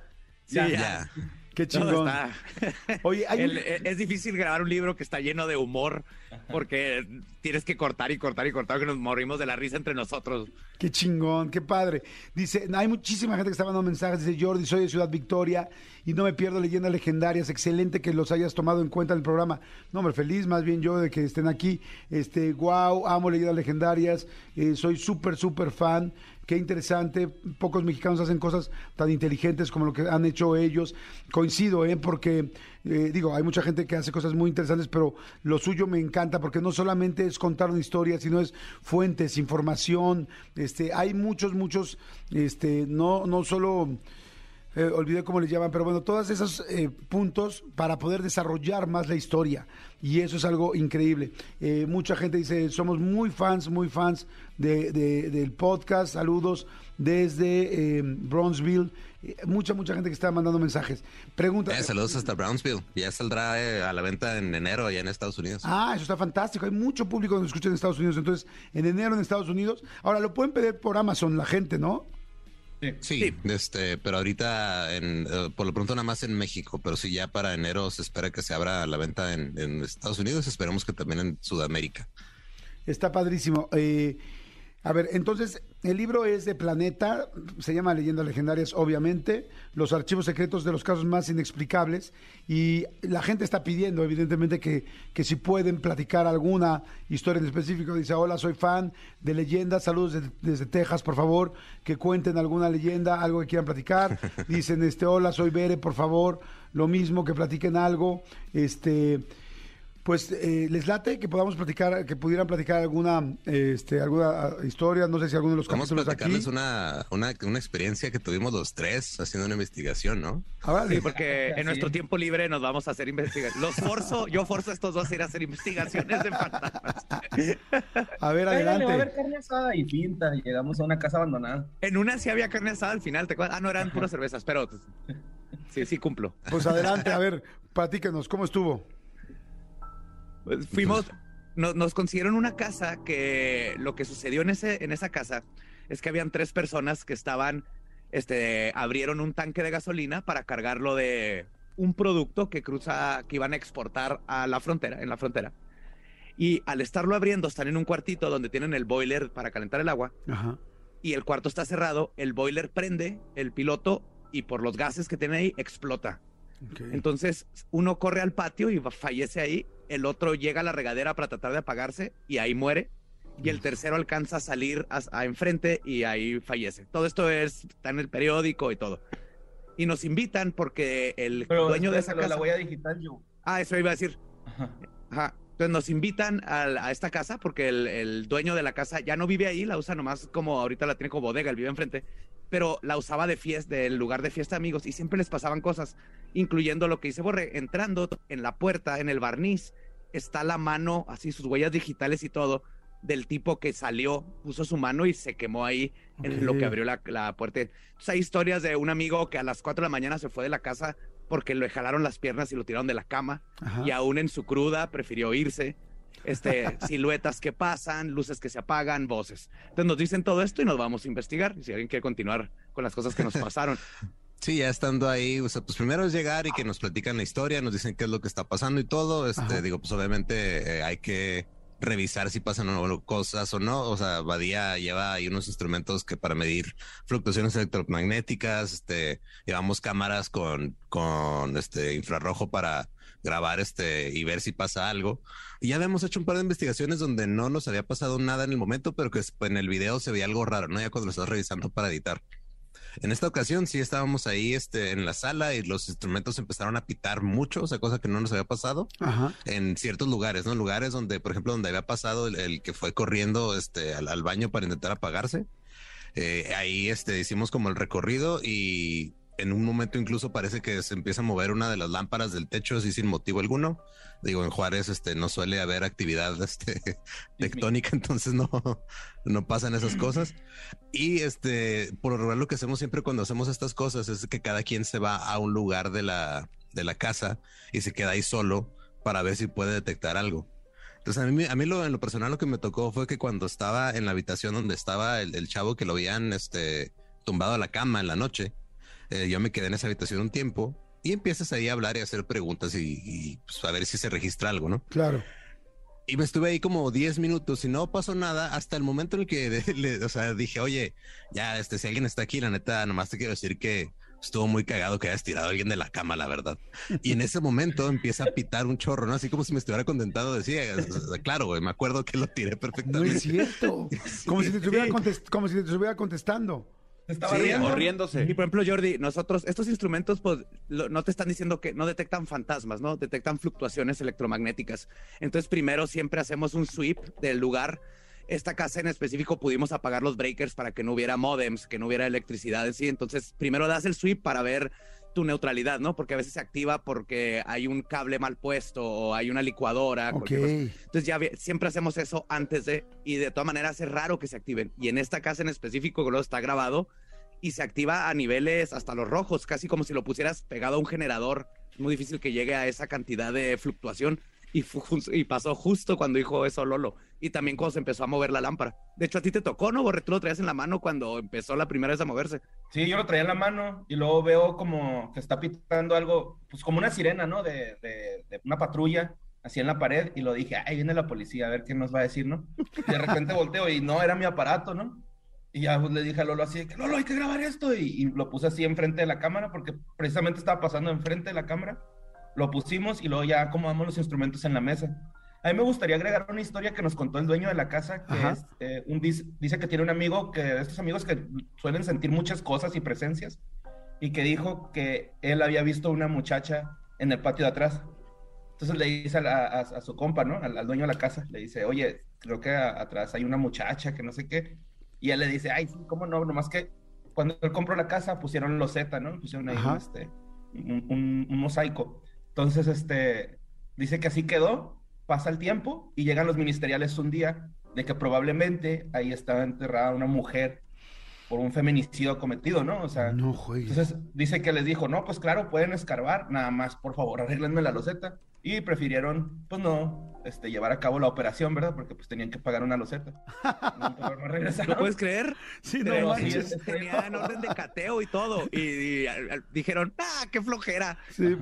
Sí, Ya. Ya. Qué chingón. está. Oye, hay un- El- e- es difícil grabar un libro que está lleno de humor porque tienes que cortar y cortar y cortar que nos morimos de la risa entre nosotros. Qué chingón, qué padre. Dice, hay muchísima gente que está mandando mensajes. Dice Jordi, soy de Ciudad Victoria y no me pierdo leyendas legendarias. Excelente que los hayas tomado en cuenta en el programa. No, hombre, feliz más bien yo de que estén aquí. Este, wow, amo leyendas legendarias. Eh, soy súper, súper fan. Qué interesante. Pocos mexicanos hacen cosas tan inteligentes como lo que han hecho ellos. Coincido, ¿eh? Porque, eh, digo, hay mucha gente que hace cosas muy interesantes, pero lo suyo me encanta porque no solamente es contar una historia, sino es fuentes, información. Este, hay muchos, muchos, este, no, no solo. eh, olvidé cómo les llaman, pero bueno, todos esos eh, puntos para poder desarrollar más la historia. Y eso es algo increíble. Mucha gente dice, somos muy fans, muy fans de, de- del podcast. Saludos desde eh, Bronzeville. Eh, mucha, mucha gente que está mandando mensajes. Pregunta. Eh, saludos hasta Brownsville. Ya saldrá eh, a la venta en enero allá en Estados Unidos. Ah, eso está fantástico. Hay mucho público que nos escucha en Estados Unidos. Entonces, en enero en Estados Unidos. Ahora, lo pueden pedir por Amazon la gente, ¿no? Sí. Sí, este, pero ahorita en, por lo pronto nada más en México, pero sí ya para enero se espera que se abra la venta en, en Estados Unidos, esperemos que también en Sudamérica. Está padrísimo. Eh, a ver, entonces, el libro es de Planeta, se llama Leyendas Legendarias, obviamente, los archivos secretos de los casos más inexplicables, y la gente está pidiendo, evidentemente, que, que si pueden platicar alguna historia en específico, dice, hola, soy fan de leyendas, saludos de- desde Texas, por favor, que cuenten alguna leyenda, algo que quieran platicar, dicen, este, hola, soy Bere, por favor, lo mismo, que platiquen algo, este... Pues eh, les late que podamos platicar, que pudieran platicar alguna, este, alguna ah, historia, no sé si alguno de los Vamos a capítulos de aquí. platicarles una, una, una experiencia que tuvimos los tres haciendo una investigación, ¿no? Ahora, Sí, porque en nuestro es. tiempo libre nos vamos a hacer investigaciones. Los forzo, yo forzo a estos dos a ir a hacer investigaciones de fantasmas. a ver, Cáiganle, va a haber adelante. carne asada y pinta. y Llegamos a una casa abandonada. En una sí había carne asada al final, ¿te acuerdas? Ah, no, eran puras cervezas, pero pues, sí, sí cumplo. Pues adelante, a ver, platíquenos, ¿cómo estuvo? Fuimos, nos, nos consiguieron una casa que lo que sucedió en, ese, en esa casa es que habían tres personas que estaban, este, abrieron un tanque de gasolina para cargarlo de un producto que cruza, que iban a exportar a la frontera, en la frontera. Y al estarlo abriendo, están en un cuartito donde tienen el boiler para calentar el agua Ajá. y el cuarto está cerrado, el boiler prende, el piloto y por los gases que tiene ahí explota. Ok. Entonces uno corre al patio y fallece ahí, el otro llega a la regadera para tratar de apagarse y ahí muere. Y el tercero alcanza a salir a, a enfrente y ahí fallece. Todo esto es, está en el periódico y todo. Y nos invitan porque el Pero dueño de esa casa. la huella digital, yo. Ah, eso iba a decir. Ajá. Ajá. Entonces nos invitan a, a esta casa porque el, el dueño de la casa ya no vive ahí, la usa nomás como ahorita la tiene como bodega, él vive enfrente, pero la usaba de fiesta, del lugar de fiesta de amigos y siempre les pasaban cosas, incluyendo lo que dice Borre, entrando en la puerta, en el barniz, está la mano, así sus huellas digitales y todo, del tipo que salió, puso su mano y se quemó ahí en lo que abrió la, la puerta. Entonces hay historias de un amigo que a las 4 de la mañana se fue de la casa porque le jalaron las piernas y lo tiraron de la cama Ajá. y aún en su cruda prefirió irse. Este, siluetas que pasan, luces que se apagan, voces. Entonces nos dicen todo esto y nos vamos a investigar. Si alguien quiere continuar con las cosas que nos pasaron. Sí, ya estando ahí, o sea, pues primero es llegar y que nos platican la historia, nos dicen qué es lo que está pasando y todo. Este, Ajá. digo, pues obviamente eh, hay que revisar si pasan o no cosas o no. O sea, Badía lleva ahí unos instrumentos que para medir fluctuaciones electromagnéticas, este, llevamos cámaras con, con este infrarrojo para grabar este y ver si pasa algo. Y ya habíamos hecho un par de investigaciones donde no nos había pasado nada en el momento, pero que en el video se veía algo raro, ¿no? Ya cuando lo estás revisando para editar. En esta ocasión sí estábamos ahí este, en la sala y los instrumentos empezaron a pitar mucho, o sea, cosa que no nos había pasado Ajá. en ciertos lugares, ¿no? Lugares donde, por ejemplo, donde había pasado el, el que fue corriendo este, al, al baño para intentar apagarse. Eh, ahí este, hicimos como el recorrido y en un momento incluso parece que se empieza a mover una de las lámparas del techo así sin motivo alguno. Digo, en Juárez este, no suele haber actividad este, tectónica, entonces no, no pasan esas cosas. Y este, por lo regular lo que hacemos siempre cuando hacemos estas cosas es que cada quien se va a un lugar de la, de la casa y se queda ahí solo para ver si puede detectar algo. Entonces a mí, a mí lo, en lo personal lo que me tocó fue que cuando estaba en la habitación donde estaba el, el chavo que lo habían este, tumbado a la cama en la noche, eh, yo me quedé en esa habitación un tiempo y empiezas ahí a hablar y a hacer preguntas y, y, pues, a ver si se registra algo, ¿no? Claro. Y me estuve ahí como 10 minutos y no pasó nada hasta el momento en el que le- o sea, dije, oye, ya, este, si alguien está aquí, la neta, nomás te quiero decir que estuvo muy cagado que hayas tirado a alguien de la cama, la verdad. Y en ese momento empieza a pitar un chorro, ¿no? Así como si me estuviera contentado, decía, claro, güey, me acuerdo que lo tiré No perfectamente. es cierto. Como si te estuviera, Sí. como si te estuviera contestando. Estaba Sí, riendo. O riéndose. Y por ejemplo, Jordi, nosotros, estos instrumentos, pues, lo- no te están diciendo que no detectan fantasmas, ¿no? Detectan fluctuaciones electromagnéticas. Entonces, primero siempre hacemos un sweep del lugar. Esta casa en específico pudimos apagar los breakers para que no hubiera modems, que no hubiera electricidad en sí. Entonces, primero das el sweep para ver tu neutralidad, ¿no? Porque a veces se activa porque hay un cable mal puesto o hay una licuadora. Entonces ya siempre hacemos eso antes de, y de todas maneras es raro que se activen. Y en esta casa en específico, que luego está grabado, y se activa a niveles hasta los rojos, casi como si lo pusieras pegado a un generador. Es muy difícil que llegue a esa cantidad de fluctuación. Y, y pasó justo cuando dijo eso Lolo. Y también cuando se empezó a mover la lámpara. De hecho, a ti te tocó, ¿no, Borre? Tú lo traías en la mano cuando empezó la primera vez a moverse. Sí, yo lo traía en la mano y luego veo como que está pitando algo, pues como una sirena, ¿no? De, de, de una patrulla, así en la pared, y lo dije, ahí viene la policía, a ver qué nos va a decir, ¿no? Y de repente volteo y no, era mi aparato, ¿no? Y ya pues, le dije a Lolo así, que Lolo, hay que grabar esto, y, y lo puse así enfrente de la cámara, porque precisamente estaba pasando enfrente de la cámara, lo pusimos y luego ya acomodamos los instrumentos en la mesa. A mí me gustaría agregar una historia que nos contó el dueño de la casa, que es, eh, un, dice, dice que tiene un amigo, que de estos amigos que suelen sentir muchas cosas y presencias, y que dijo que él había visto una muchacha en el patio de atrás. Entonces le dice a, la- a- a su compa, ¿no? Al, al dueño de la casa, le dice, oye, creo que a- atrás hay una muchacha que no sé qué. Y él le dice, ay, sí, ¿cómo no? Nomás que cuando él compró la casa pusieron los Z, ¿no? Pusieron ahí un, este, un, un- un mosaico. Entonces, este, dice que así quedó, pasa el tiempo y llegan los ministeriales un día de que probablemente ahí estaba enterrada una mujer por un feminicidio cometido, ¿no? O sea, No entonces dice que les dijo, no, pues claro, pueden escarbar, nada más, por favor, arréglenme la loseta. Y prefirieron, pues no, este, llevar a cabo la operación, ¿verdad? Porque pues tenían que pagar una loseta. ¿Lo puedes creer? Sí, no Pero sí, manches. es- Tenían orden de cateo y todo. Y, y, al- al- dijeron, ¡ah, qué flojera! Sí.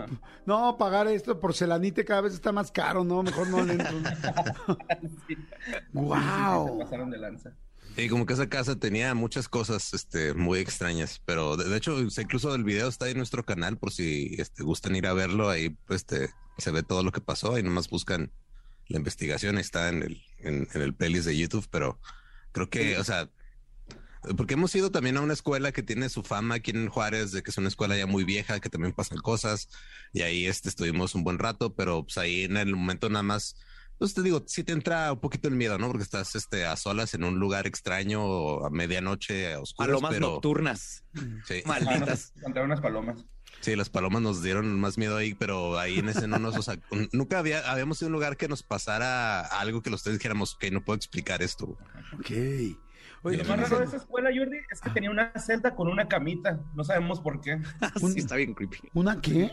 No, pagar esto porcelanite cada vez está más caro, ¿no? Mejor no le entro. Sí. ¡Guau! Se pasaron de lanza. Y como que esa casa tenía muchas cosas este, muy extrañas, pero de, de hecho, incluso el video está en nuestro canal por si este, gustan ir a verlo. Ahí pues, este, se ve todo lo que pasó y nomás buscan la investigación. Está en el, en, en el playlist de YouTube, pero creo que, o sea, porque hemos ido también a una escuela que tiene su fama aquí en Juárez, de que es una escuela ya muy vieja, que también pasan cosas, y ahí este, estuvimos un buen rato, pero pues ahí en el momento nada más, pues te digo, sí te entra un poquito el miedo, ¿no? Porque estás este, a solas en un lugar extraño, a medianoche, a oscuras, Palomas pero... nocturnas. Sí. Malditas. Contra unas palomas. Sí, las palomas nos dieron más miedo ahí, pero ahí en ese no nos, o sea, nunca había, habíamos ido a un lugar que nos pasara algo que los tres dijéramos, que no puedo explicar esto. Ok. Oye, lo más raro de esa escuela, Jordi, es que tenía una celda con una camita. No sabemos por qué. sí, está bien creepy. ¿Una qué?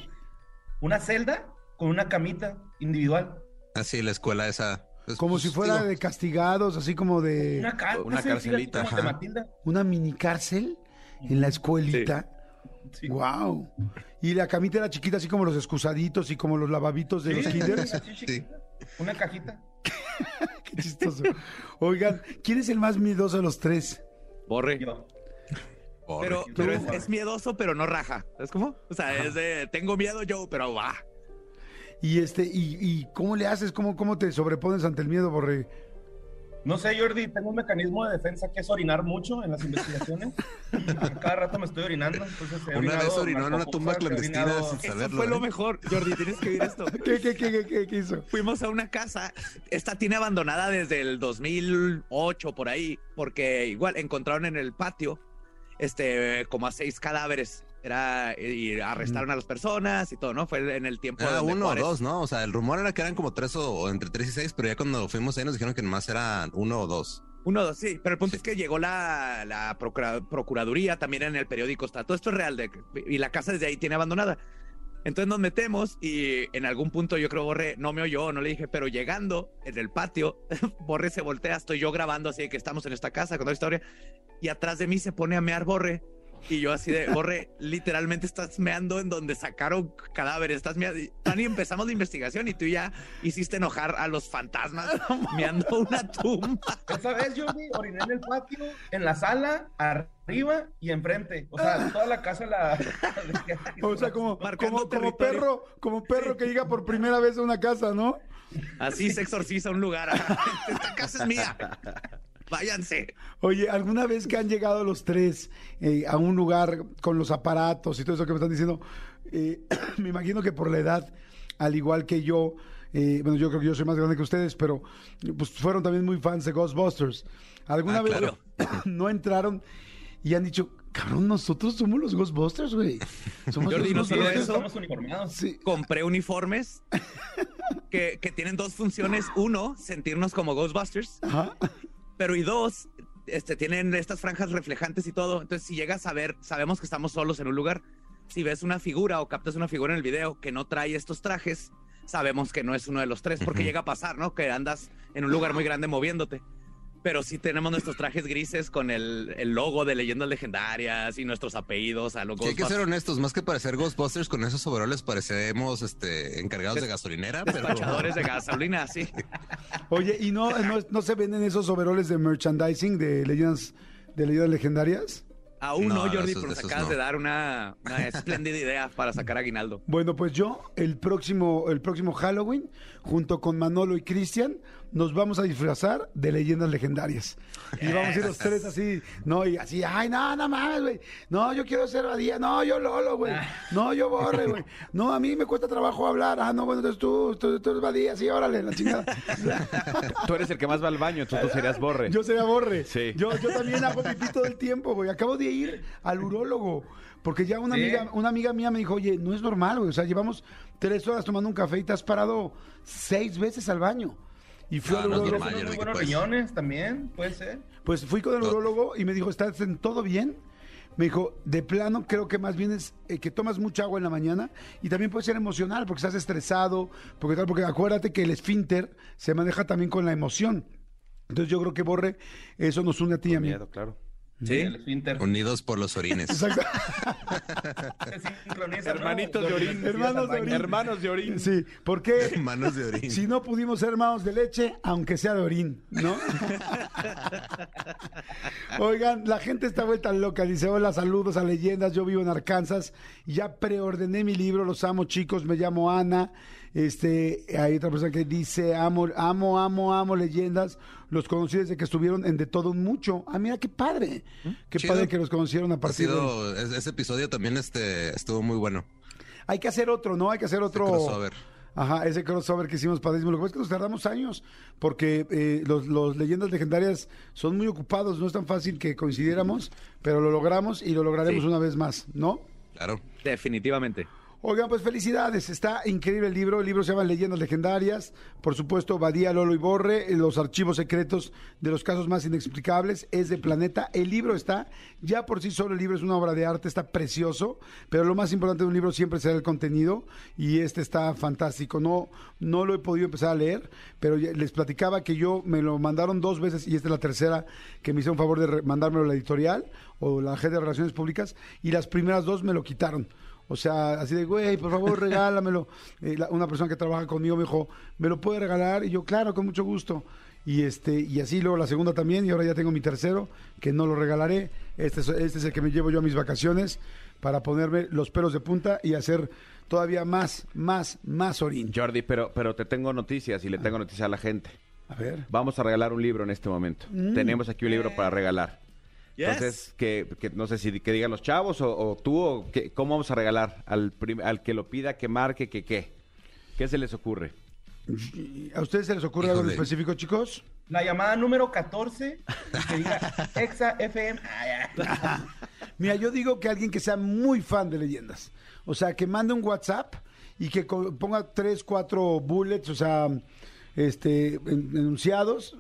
Una celda con una camita individual. Así, la escuela esa. Como pues, si fuera digo, de castigados, así como de Una, ca- Una carcelita, como de. Matilda. una mini cárcel en la escuelita. Sí. Wow. Y la camita era chiquita, así como los excusaditos y como los lavabitos de los kinders. Una cajita. Qué chistoso. Oigan, ¿quién es el más miedoso de los tres? Borre. Yo. Pero, pero es, es miedoso, pero no raja. ¿Sabes cómo? O sea, es de tengo miedo yo, pero va. Y este, y, y cómo le haces, cómo, cómo te sobrepones ante el miedo, Borre. No sé, Jordi, tengo un mecanismo de defensa que es orinar mucho en las investigaciones. Cada rato me estoy orinando. Entonces he Una vez orinó en una tumba clandestina sin Eso saberlo. fue lo ¿eh? mejor. Jordi, tienes que ver esto. ¿Qué, qué, qué, qué, qué- qué hizo? Fuimos a una casa. Esta tiene abandonada desde el 2008 por ahí, porque igual encontraron en el patio, este, como a seis cadáveres. Era y arrestaron a las personas y todo, ¿no? Fue en el tiempo Era uno o Juárez- dos, ¿no? O sea, el rumor era que eran como tres o, o entre tres y seis, pero ya cuando fuimos ahí nos dijeron que nomás eran uno o dos. Uno, dos, sí, pero el punto Sí. es que llegó la, la procura- procuraduría, también en el periódico está, todo esto es real, de, y la casa desde ahí tiene abandonada. Entonces nos metemos y en algún punto yo creo Borre no me oyó, no le dije, pero llegando en el patio, Borre se voltea, estoy yo grabando así que estamos en esta casa con la historia, y atrás de mí se pone a mear Borre. Y yo así de, Borre, literalmente estás meando en donde sacaron cadáveres, estás meando. Y Tani, empezamos la investigación y tú ya hiciste enojar a los fantasmas meando una tumba. Esa vez, Jordi, oriné en el patio, en la sala, arriba y enfrente. O sea, toda la casa la... O sea, como, como, como perro, como perro que llega por primera vez a una casa, ¿no? Así se exorciza un lugar. Esta casa es mía. Váyanse. Oye, ¿alguna vez que han llegado los tres eh, a un lugar con los aparatos y todo eso que me están diciendo? eh, me imagino que por la edad, al igual que yo, eh, bueno, yo creo que yo soy más grande que ustedes, pero pues fueron también muy fans de Ghostbusters. ¿Alguna Ah, vez claro. no entraron y han dicho, cabrón, nosotros somos los Ghostbusters, güey? Somos Jordi, los no solo Ghostbusters". eso. Estamos uniformados. Sí. Compré uniformes que, que tienen dos funciones. Uno, sentirnos como Ghostbusters. Ajá. Pero y dos, este, tienen estas franjas reflejantes y todo. Entonces, si llegas a ver, sabemos que estamos solos en un lugar. Si ves una figura o captas una figura en el video que no trae estos trajes, sabemos que no es uno de los tres, porque llega a pasar, ¿no? Que andas en un lugar muy grande moviéndote. Pero sí tenemos nuestros trajes grises con el, el logo de leyendas legendarias y nuestros apellidos a los Sí, hay que ser honestos, más que parecer Ghostbusters, con esos overoles parecemos este, encargados de gasolinera, pero Despachadores de gasolina, sí. Oye, ¿y no, no, no se venden esos overoles de merchandising de leyendas, de leyendas legendarias? Aún no, No, Jordi, esos- pero nos acabas no. de dar una, una espléndida idea para sacar aguinaldo. Bueno, pues yo el próximo, el próximo Halloween, junto con Manolo y Cristian, nos vamos a disfrazar de leyendas legendarias. Y vamos a ir los tres así, no, y así, ay, no, no mames, güey. No, yo quiero ser Badía, no, yo Lolo, güey. No, yo Borre, güey. No, a mí me cuesta trabajo hablar. Ah, no, bueno, entonces tú, tú, tú eres Badía, sí, órale, la chingada. Tú eres el que más va al baño, tú, tú serías borre. Yo sería Borre. Sí. Yo, yo también hago pipí todo el tiempo, güey. Acabo de ir al urólogo. Porque ya una ¿Sí? amiga, una amiga mía me dijo, oye, no es normal, güey. O sea, llevamos tres horas tomando un café y te has parado seis veces al baño. Y fui al urólogo. Jordi, muy buenos pues. riñones también, puede ser. Pues fui con el No. urólogo y me dijo, ¿estás en todo bien? Me dijo, de plano, creo que más bien es eh, que tomas mucha agua en la mañana y también puede ser emocional porque estás estresado, porque tal, porque acuérdate que el esfínter se maneja también con la emoción. Entonces yo creo que Borre, eso nos une a ti y a mí. Miedo, claro. Sí. El esfínter. unidos por los orines. Exacto. Hermanitos de orín. Hermanos de orín. Hermanos de orín. Sí, porque Manos de orín. si no pudimos ser hermanos de leche, aunque sea de orín, ¿no? Oigan, la gente está vuelta loca. Dice, hola, saludos a leyendas. Yo vivo en Arkansas. Ya preordené mi libro. Los amo, chicos. Me llamo Ana. Este, hay otra persona que dice, amo, amo, amo, amo leyendas. Los conocí desde que estuvieron en De Todo Un Mucho. Ah, mira, qué padre. Qué Chido. padre que los conocieron a partir de... sido, es- ese episodio también este, estuvo muy bueno. Hay que hacer otro, ¿no? Hay que hacer otro... crossover. Ajá, ese crossover que hicimos padrísimo. Lo que pasa es que nos tardamos años, porque eh, los, los leyendas legendarias son muy ocupados, no es tan fácil que coincidiéramos, pero lo logramos y lo lograremos Sí. una vez más, ¿no? Claro. Definitivamente. Oigan, pues felicidades, está increíble el libro, el libro se llama Leyendas Legendarias, por supuesto Badía, Lolo y Borre, eh, los archivos secretos de los casos más inexplicables, es de Planeta, el libro está, ya por sí solo el libro es una obra de arte, está precioso, pero lo más importante de un libro siempre será el contenido y este está fantástico, no, no lo he podido empezar a leer, pero les platicaba que yo me lo mandaron dos veces y esta es la tercera que me hicieron favor de mandármelo a la editorial o la gente de Relaciones Públicas y las primeras dos me lo quitaron. O sea, así de, güey, por favor, regálamelo. Eh, la- una persona que trabaja conmigo me dijo, ¿me lo puede regalar? Y yo, claro, con mucho gusto. Y este y así luego la segunda también, y ahora ya tengo mi tercero, que no lo regalaré. Este es, este es el que me llevo yo a mis vacaciones para ponerme los pelos de punta y hacer todavía más, más, más orín. Jordi, pero, pero te tengo noticias y le tengo noticias a la gente. A ver. Vamos a regalar un libro en este momento. Tenemos aquí un libro para regalar. Yes. Entonces, que, que no sé si que digan los chavos o, o tú, o que, ¿cómo vamos a regalar al, prim- al que lo pida, que marque, que qué? ¿Qué se les ocurre? ¿A ustedes se les ocurre algo en específico, chicos? La llamada número 14, que diga Exa FM. Mira, yo digo que alguien que sea muy fan de leyendas. O sea, que mande un WhatsApp y que ponga tres, cuatro bullets, o sea, este, en- enunciados.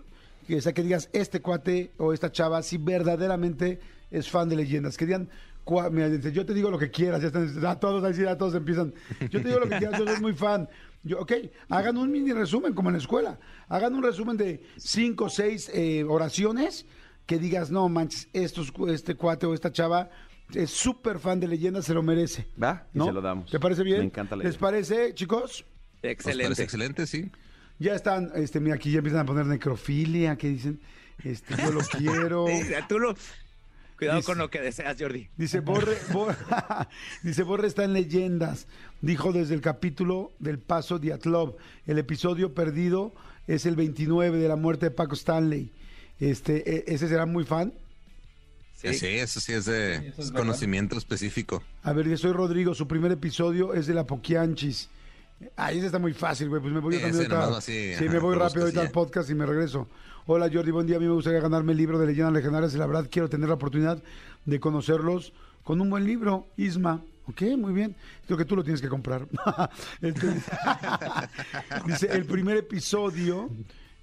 Que, o sea, que digas, este cuate o esta chava si verdaderamente es fan de leyendas. Que digan, cua- mira, dice, yo te digo lo que quieras. Ya están, a todos, ahí sí, a todos empiezan. Yo te digo lo que quieras, yo soy muy fan. Yo, ok, hagan un mini resumen como en la escuela. Hagan un resumen de cinco o seis eh, oraciones que digas, no manches, estos, este cuate o esta chava es súper fan de leyendas, se lo merece. ¿Va? Y ¿No? se lo damos. ¿Te parece bien? Me encanta la ¿Les idea. parece, chicos? Excelente. parece excelente, sí. Ya están, este, mira, aquí ya empiezan a poner necrofilia, que dicen, este, yo lo quiero. Tú lo- Cuidado Dice- con lo que deseas, Jordi. Dice Borre, Borre, dice Borre está en leyendas. Dijo desde el capítulo del paso Diatlov. El episodio perdido es el 29 de la muerte de Paco Stanley. Este, e- ese será muy fan. Sí. Sí, eso sí es de Sí, eso es conocimiento específico. A ver, yo soy Rodrigo. Su primer episodio es de la Poquianchis. Ese está muy fácil, güey. Pues me voy yo también ahorita. así, sí, ajá, me voy rápido ahorita al podcast y me regreso. Hola Jordi, buen día. A mí me gustaría ganarme el libro de leyendas legendarias y la verdad quiero tener la oportunidad de conocerlos con un buen libro. Isma. Ok, muy bien. Creo que tú lo tienes que comprar. Este, dice, el primer episodio,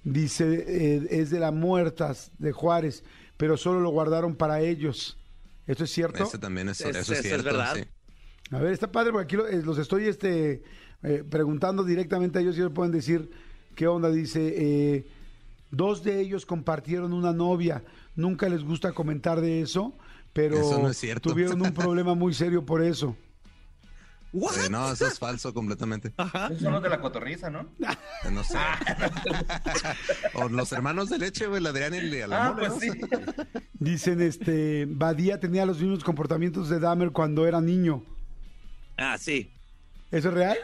dice, eh, es de las muertas de Juárez, pero solo lo guardaron para ellos. ¿Esto es cierto? Ese también es, Es- eso eso es es cierto. verdad. sí. A ver, está padre porque aquí lo- eh, los estoy este, eh, preguntando directamente a ellos ellos pueden decir qué onda. Dice, eh, dos de ellos compartieron una novia. Nunca les gusta comentar de eso, pero Eso no es cierto. tuvieron un problema muy serio por eso. Eh, no, eso es falso completamente. Son los de la cotorriza, ¿no? Eh, No sé. o los hermanos de leche, güey, el Adrián y el Ah, pues ¿no? sí. Dicen, este, Badía tenía los mismos comportamientos de Dahmer cuando era niño. Ah, sí. ¿Eso es real?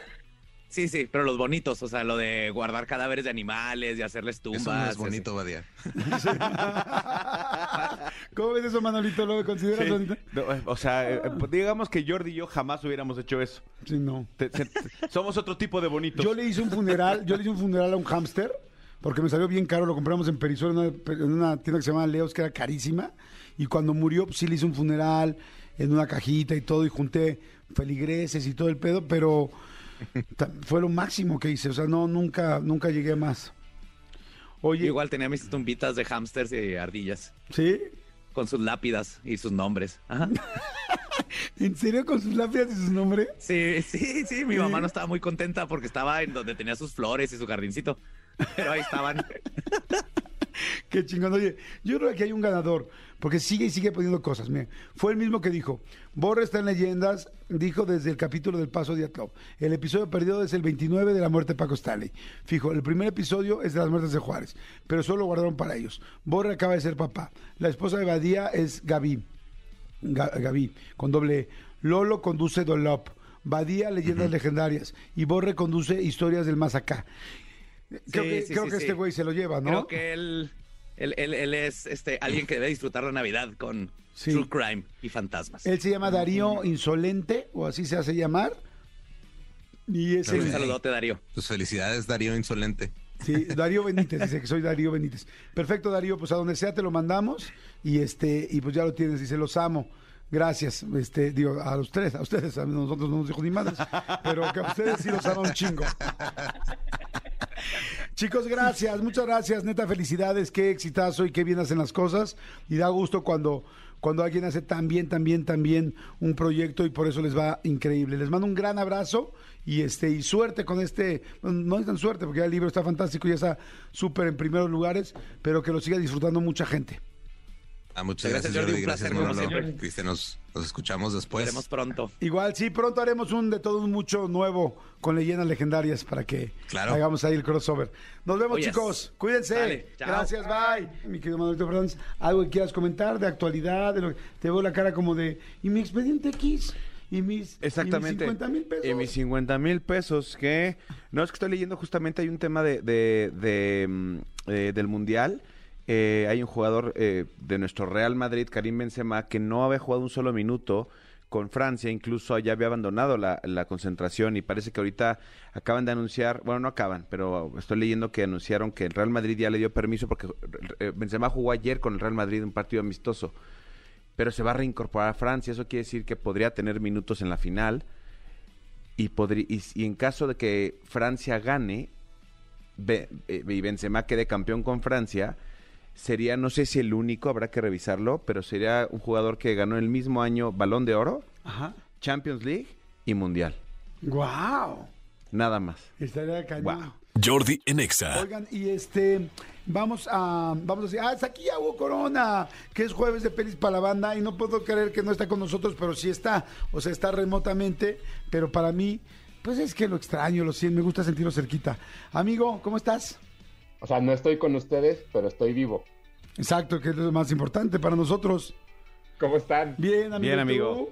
Sí, sí, pero los bonitos, o sea, lo de guardar cadáveres de animales y hacerles tumbas. Eso no es bonito, Badía. ¿Cómo ves eso, Manolito? ¿Lo consideras Sí. bonito? No, eh, o sea, eh, pues, digamos que Jordi y yo jamás hubiéramos hecho eso. Sí, no. Te- te- somos otro tipo de bonitos. Yo le hice un funeral, yo le hice un funeral a un hámster, porque me salió bien caro, lo compramos en Perisur, en una, en una tienda que se llama Leos, que era carísima, y cuando murió, pues sí le hice un funeral en una cajita y todo, y junté feligreses y todo el pedo, pero fue lo máximo que hice, o sea, no, nunca, nunca llegué más. Oye, igual tenía mis tumbitas de hámsters y ardillas ¿sí? con sus lápidas y sus nombres. Ajá. ¿En serio con sus lápidas y sus nombres? Sí, sí, sí. Mi mamá no estaba muy contenta porque estaba en donde tenía sus flores y su jardincito. Pero ahí estaban. Qué chingón. Oye, yo creo que hay un ganador, porque sigue y sigue poniendo cosas. Mira, fue el mismo que dijo, Borre está en leyendas, dijo desde el capítulo del Paso de Club. El episodio perdido es el 29 de la muerte de Paco Stanley. Fijo, el primer episodio es de las muertes de Juárez, pero solo lo guardaron para ellos. Borre acaba de ser papá. La esposa de Badía es Gaby. Ga- Gaby, con doble E. Lolo conduce Dolop. Badía, leyendas legendarias. Y Borre conduce historias del más acá. Creo Sí, que, sí, creo sí, que sí. este güey se lo lleva, ¿no? Creo que él, él, él- él es este, alguien que debe disfrutar la Navidad con Sí. True Crime y fantasmas. Él se llama Darío Insolente, o así se hace llamar. Y es Un saludote, Darío. Tus felicidades, Darío Insolente. Sí, Darío Benítez, dice que soy Darío Benítez. Perfecto, Darío, pues a donde sea te lo mandamos y este y pues ya lo tienes, dice, los amo. Gracias, este, digo, a ustedes, a ustedes, a nosotros no nos dijo ni madres, pero que a ustedes sí los amo un chingo. Chicos, gracias, muchas gracias, neta, felicidades, qué exitazo y qué bien hacen las cosas. Y da gusto cuando, cuando alguien hace tan bien, tan bien, tan bien un proyecto y por eso les va increíble. Les mando un gran abrazo y este y suerte con este, no es tan suerte porque ya el libro está fantástico y ya está súper en primeros lugares, pero que lo siga disfrutando mucha gente. Ah, muchas Gracias, gracias, Jordi, Gracias, placer, como Manolo. siempre. Cristian, nos, nos escuchamos después. Nos veremos pronto. Igual, sí, pronto haremos un de todo un mucho nuevo con leyendas legendarias para que Claro. hagamos ahí el crossover. Nos vemos, Oh, yes. chicos. Cuídense. Dale, chao. Gracias, bye. Mi querido Manuelito Fernández, algo que quieras comentar de actualidad, de lo que te veo la cara como de y mi expediente X y mis Exactamente. y mis 50 mil pesos. Y mis 50 mil pesos, que... No, es que estoy leyendo justamente, hay un tema de, de- de, mm, eh, del Mundial. Eh, hay un jugador eh, de nuestro Real Madrid, Karim Benzema, que no había jugado un solo minuto con Francia, incluso ya había abandonado la, concentración y parece que ahorita acaban de anunciar, bueno, no acaban, pero estoy leyendo que anunciaron que el Real Madrid ya le dio permiso porque eh, Benzema jugó ayer con el Real Madrid un partido amistoso pero se va a reincorporar a Francia. Eso quiere decir que podría tener minutos en la final. Y, y, y en caso de que Francia gane eh, y Benzema quede campeón con Francia, sería, no sé si el único, habrá que revisarlo, pero sería un jugador que ganó el mismo año Balón de Oro, Ajá. Champions League y Mundial. Wow. Nada más. Estaría cañón. Wow. Jordi en Exa. Oigan, y este, vamos a, vamos a decir, ah, está aquí Hugo Corona, que es jueves de pelis para la banda, y no puedo creer que no está con nosotros, pero sí está, o sea, está remotamente, pero para mí, pues es que lo extraño, lo siento, me gusta sentirlo cerquita. Amigo, ¿cómo estás? O sea, no estoy con ustedes, pero estoy vivo. Exacto, que es lo más importante para nosotros. ¿Cómo están? Bien, amigo. Bien, ¿y amigo.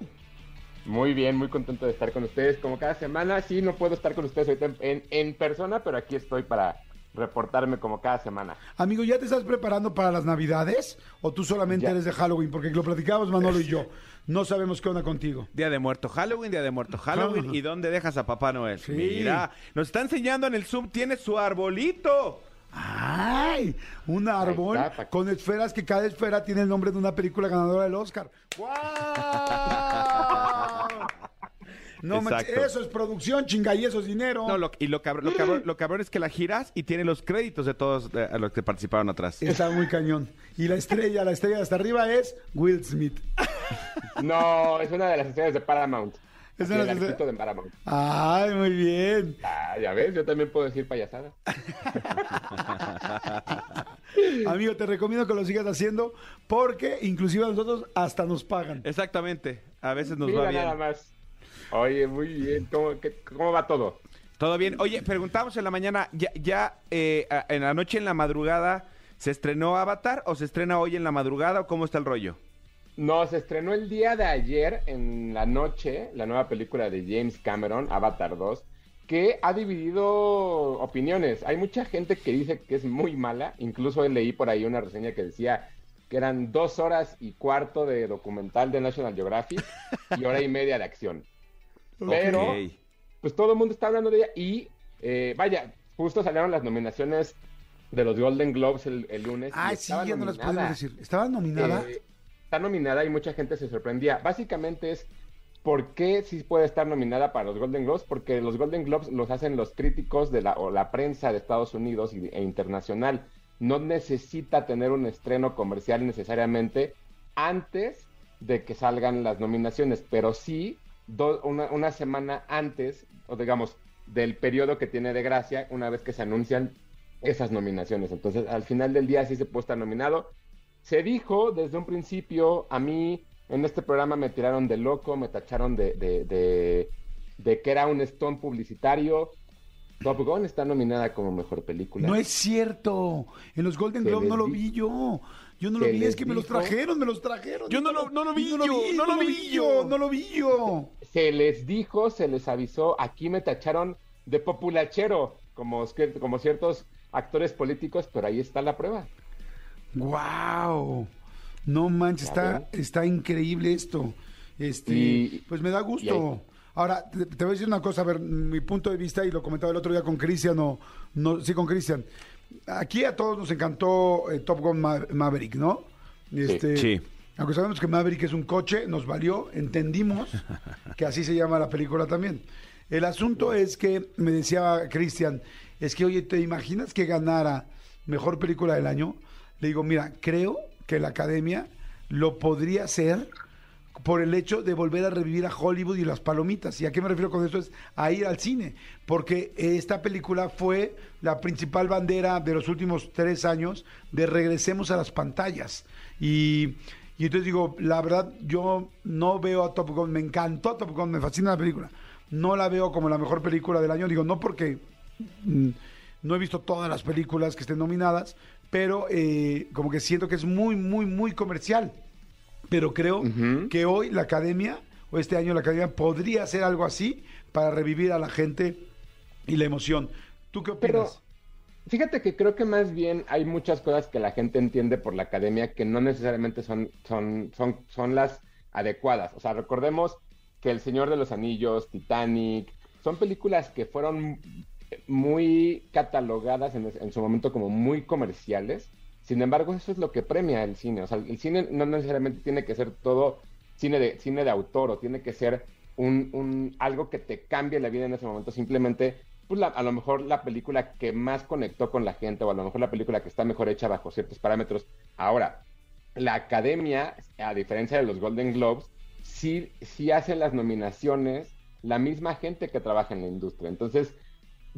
Muy bien, muy contento de estar con ustedes. Como cada semana, sí, no puedo estar con ustedes ahorita en, en- en persona, pero aquí estoy para reportarme como cada semana. Amigo, ¿ya te estás preparando para las Navidades? ¿O tú solamente Ya. eres de Halloween? Porque lo platicábamos Manolo y yo. No sabemos qué onda contigo. Día de muerto Halloween, día de muerto Halloween. ¿Y dónde dejas a Papá Noel? Sí. Mira, nos está enseñando en el Zoom, tiene su arbolito. ¡Ay! Un árbol está, pa- con esferas que cada esfera tiene el nombre de una película ganadora del Oscar. ¡Guau! No manches, Exacto. eso es producción, chinga, y eso es dinero. No, lo- y lo cabrón, lo, cabrón, lo cabrón es que la giras y tiene los créditos de todos eh, a los que participaron atrás. Está muy cañón. Y la estrella, la estrella de hasta arriba es Will Smith. No, es una de las estrellas de Paramount. Es Así, una el arquito de Paramount. Ay, muy bien. Ah, ya ves, yo también puedo decir payasada. Amigo, te recomiendo que lo sigas haciendo porque inclusive a nosotros hasta nos pagan. Exactamente. A veces nos Mira va bien. nada más. Oye, muy bien. ¿Cómo, qué- cómo va todo? Todo bien. Oye, preguntamos en la mañana, ¿ya, ya eh, en la noche, en la madrugada, se estrenó Avatar o se estrena hoy en la madrugada o cómo está el rollo? No, se estrenó el día de ayer en la noche la nueva película de James Cameron, Avatar 2, que ha dividido opiniones. Hay mucha gente que dice que es muy mala, incluso leí por ahí una reseña que decía que eran dos horas y cuarto de documental de National Geographic y hora y media de acción. Pero, pues todo el mundo está hablando de ella y, eh, vaya, justo salieron las nominaciones de los Golden Globes el, el lunes. Ay, sí, ya no las podemos decir. ¿Estaba nominada? Eh, está nominada y mucha gente se sorprendía. Básicamente es por qué sí puede estar nominada para los Golden Globes, porque los Golden Globes los hacen los críticos de la, o la prensa de Estados Unidos e internacional. No necesita tener un estreno comercial necesariamente antes de que salgan las nominaciones, pero sí do- una, una semana antes, o digamos, del periodo que tiene de gracia, una vez que se anuncian esas nominaciones. Entonces, al final del día sí se puede estar nominado. Se dijo desde un principio, a mí en este programa me tiraron de loco, me tacharon de, de, de, de que era un stone publicitario. Top Gun está nominada como mejor película. No es cierto. En los Golden Se Globe les no lo vi yo. Yo no lo vi, es que me los trajeron, me los trajeron. Yo no lo- no lo vi no lo yo, vi, no lo vi yo. no lo vi yo. Se les dijo, se les avisó, aquí me tacharon de populachero, como, como ciertos actores políticos, pero ahí está la prueba. Wow. No manches, está, está increíble esto. Este, Y- pues me da gusto. Ahora, te, te voy a decir una cosa, a ver, mi punto de vista, y lo comentaba el otro día con Cristian, o no, sí, con Cristian. Aquí a todos nos encantó eh, Top Gun Ma- Maverick, ¿no? Este, Sí. Aunque sabemos que Maverick es un coche, nos valió, entendimos que así se llama la película también. El asunto es que, me decía Cristian, es que, oye, ¿te imaginas que ganara mejor película del año? Le digo, mira, creo que la academia lo podría hacer por el hecho de volver a revivir a Hollywood y las palomitas. ¿Y a qué me refiero con esto? Es a ir al cine, porque esta película fue la principal bandera de los últimos tres años de regresemos a las pantallas. Y, y entonces digo, la verdad, yo no veo a Top Gun, me encantó Top Gun, me fascina la película. No la veo como la mejor película del año, digo, no porque mm, no he visto todas las películas que estén nominadas, pero eh, como que siento que es muy, muy, muy comercial. Pero creo que hoy la academia, o este año la academia, podría hacer algo así para revivir a la gente y la emoción. ¿Tú qué Pero opinas? fíjate que creo que más bien hay muchas cosas que la gente entiende por la academia que no necesariamente son, son, son, son las adecuadas. O sea, recordemos que El Señor de los Anillos, Titanic, son películas que fueron muy catalogadas en, su momento como muy comerciales. Sin embargo, eso es lo que premia el cine. O sea, el cine no necesariamente tiene que ser todo cine de, cine de autor o tiene que ser un, algo que te cambie la vida en ese momento. Simplemente, pues a lo mejor la película que más conectó con la gente o a lo mejor la película que está mejor hecha bajo ciertos parámetros. Ahora, la academia, a diferencia de los Golden Globes, sí, sí hacen las nominaciones la misma gente que trabaja en la industria. Entonces,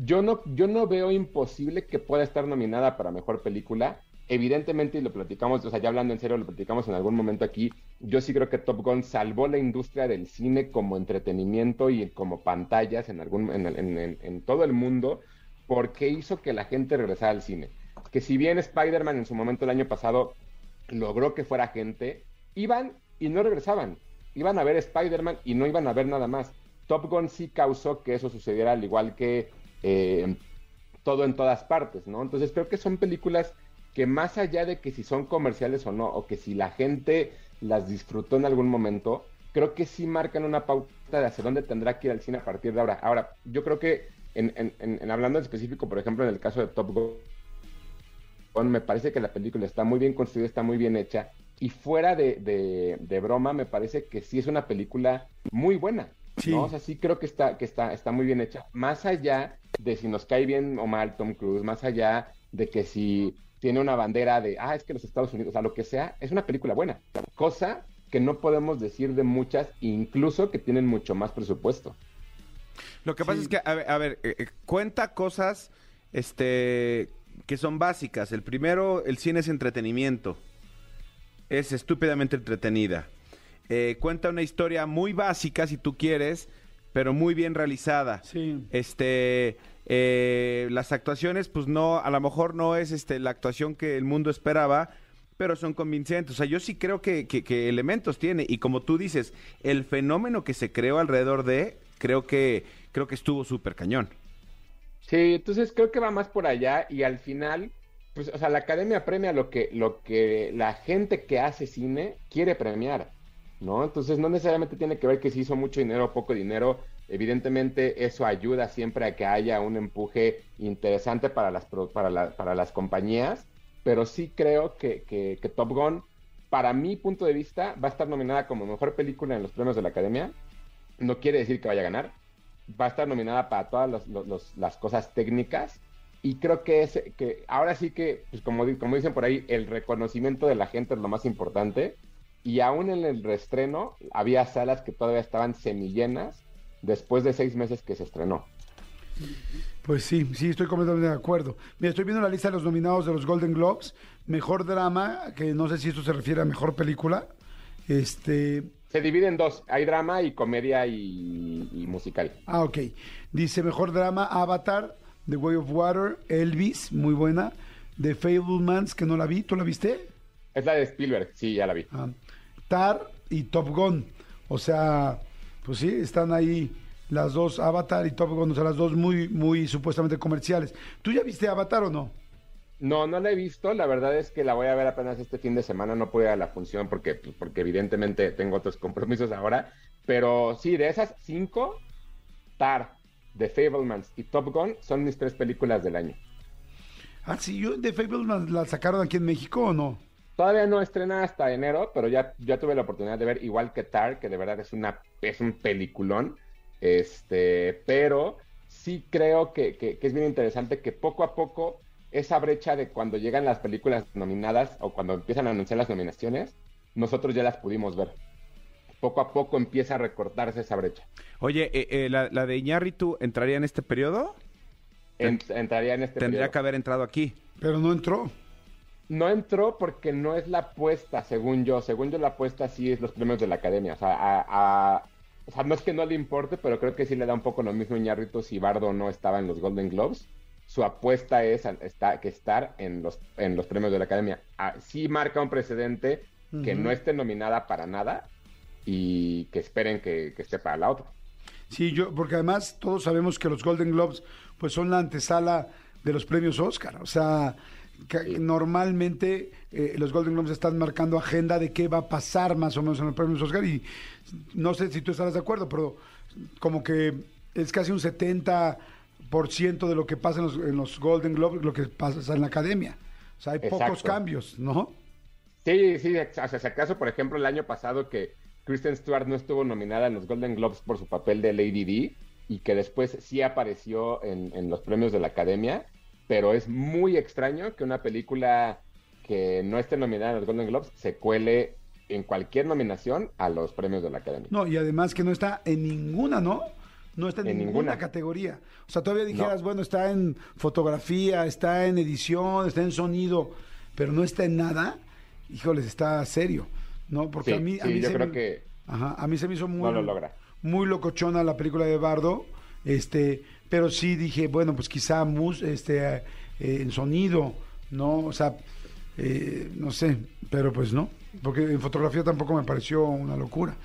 yo no, yo no veo imposible que pueda estar nominada para mejor película. Evidentemente, y lo platicamos, o sea, ya hablando en serio, lo platicamos en algún momento aquí. Yo sí creo que Top Gun salvó la industria del cine como entretenimiento y como pantallas en, algún, en, en- todo el mundo, porque hizo que la gente regresara al cine. Que si bien Spider-Man en su momento el año pasado logró que fuera gente, iban y no regresaban. Iban a ver Spider-Man y no iban a ver nada más. Top Gun sí causó que eso sucediera al igual que eh, todo en todas partes, ¿no? Entonces creo que son películas que más allá de que si son comerciales o no, o que si la gente las disfrutó en algún momento, creo que sí marcan una pauta de hacia dónde tendrá que ir al cine a partir de ahora. Ahora, yo creo que en, en- en- en hablando en específico, por ejemplo, en el caso de Top Gun, me parece que la película está muy bien construida, está muy bien hecha, y fuera de, de- de broma, me parece que sí es una película muy buena. Sí. ¿no? O sea, sí creo que está, que está, está muy bien hecha. Más allá de si nos cae bien o mal Tom Cruise, más allá de que si tiene una bandera de, ah, es que los Estados Unidos, o sea, lo que sea, es una película buena. Cosa que no podemos decir de muchas, incluso que tienen mucho más presupuesto. Lo que pasa es que, a ver, a ver, eh, eh, cuenta cosas este, que son básicas. El primero, el cine es entretenimiento. Es estúpidamente entretenida. Eh, cuenta una historia muy básica, si tú quieres, pero muy bien realizada. Sí. Este, eh, las actuaciones, pues no, a lo mejor no es este, la actuación que el mundo esperaba, pero son convincentes. O sea, yo sí creo que, que- que elementos tiene. Y como tú dices, el fenómeno que se creó alrededor de, creo que, creo que estuvo súper cañón. Sí, entonces creo que va más por allá y al final, pues, o sea, la academia premia lo que, lo que la gente que hace cine quiere premiar, ¿no? Entonces no necesariamente tiene que ver que si hizo mucho dinero o poco dinero, evidentemente eso ayuda siempre a que haya un empuje interesante para las, para la- para las compañías, pero sí creo que, que, Top Gun, para mi punto de vista, va a estar nominada como mejor película en los premios de la academia. No quiere decir que vaya a ganar, va a estar nominada para todas los- las cosas técnicas y creo que es que ahora sí que pues como, como dicen por ahí el reconocimiento de la gente es lo más importante y aún en el reestreno había salas que todavía estaban semillenas después de seis meses que se estrenó Pues sí, sí, estoy completamente de acuerdo. Mira, estoy viendo la lista de los nominados de los Golden Globes. Mejor drama, que no sé si esto se refiere a mejor película. Este. Se divide en dos. Hay drama y comedia y, y musical. Ah, ok. Dice mejor drama, Avatar, The Way of Water, Elvis, muy buena. The Fablemans, que no la vi. ¿Tú la viste? Es la de Spielberg, sí, ya la vi. Ah, Tar y Top Gun. O sea, pues sí, están ahí las dos, Avatar y Top Gun, o sea, las dos muy, muy supuestamente comerciales. ¿Tú ya viste Avatar o no? No, no la he visto. La verdad es que la voy a ver apenas este fin de semana. No pude ir a la función porque, pues, porque evidentemente tengo otros compromisos ahora. Pero sí, de esas cinco, Tar, The Fablemans y Top Gun son mis tres películas del año. Ah, sí, yo The Fablemans la sacaron aquí en México o no? Todavía no estrena hasta enero, pero ya, ya tuve la oportunidad de ver igual que Tar, que de verdad es una es un peliculón. Este, pero sí creo que, que, que es bien interesante que poco a poco esa brecha de cuando llegan las películas nominadas o cuando empiezan a anunciar las nominaciones, nosotros ya las pudimos ver. Poco a poco empieza a recortarse esa brecha. Oye, eh, eh, la, la de Iñárritu entraría en este periodo? En- entraría en este Tendría periodo. que haber entrado aquí. Pero no entró. No entró porque no es la apuesta, según yo. Según yo, la apuesta sí es los premios de la academia. O sea, a- a- o sea, no es que no le importe, pero creo que sí le da un poco lo mismo a Iñárritu si Bardo no estaba en los Golden Globes. Su apuesta es a- está, que estar en los, en los premios de la academia. Ah, sí marca un precedente que no esté nominada para nada y que esperen que, que esté para la otra. Sí, yo, porque además todos sabemos que los Golden Globes pues son la antesala de los premios Oscar. O sea, que normalmente eh, los Golden Globes están marcando agenda de qué va a pasar más o menos en los premios Oscar y no sé si tú estarás de acuerdo, pero como que es casi un 70% de lo que pasa en los, en los Golden Globes, lo que pasa en la academia. O sea, hay pocos cambios, ¿no? Sí, sí, o sea, si acaso, por ejemplo, el año pasado que Kristen Stewart no estuvo nominada en los Golden Globes por su papel de Lady D y que después sí apareció en, en los premios de la Academia, pero es muy extraño que una película que no esté nominada en los Golden Globes se cuele en cualquier nominación a los premios de la Academia. No, y además que no está en ninguna, ¿no? No está en, En ninguna, ninguna. categoría. O sea, todavía dijeras, No. bueno, está en fotografía, está en edición, está en sonido, pero no está en nada. Híjoles, está serio, ¿no? Porque Sí, a mí, a sí, mí yo se creo me- que Ajá, a mí se me hizo muy, no lo logra. muy locochona la película de Bardo, este, pero sí dije, bueno, pues quizá mus, este, eh, en sonido, ¿no? O sea, eh, no sé, pero pues no, porque en fotografía tampoco me pareció una locura.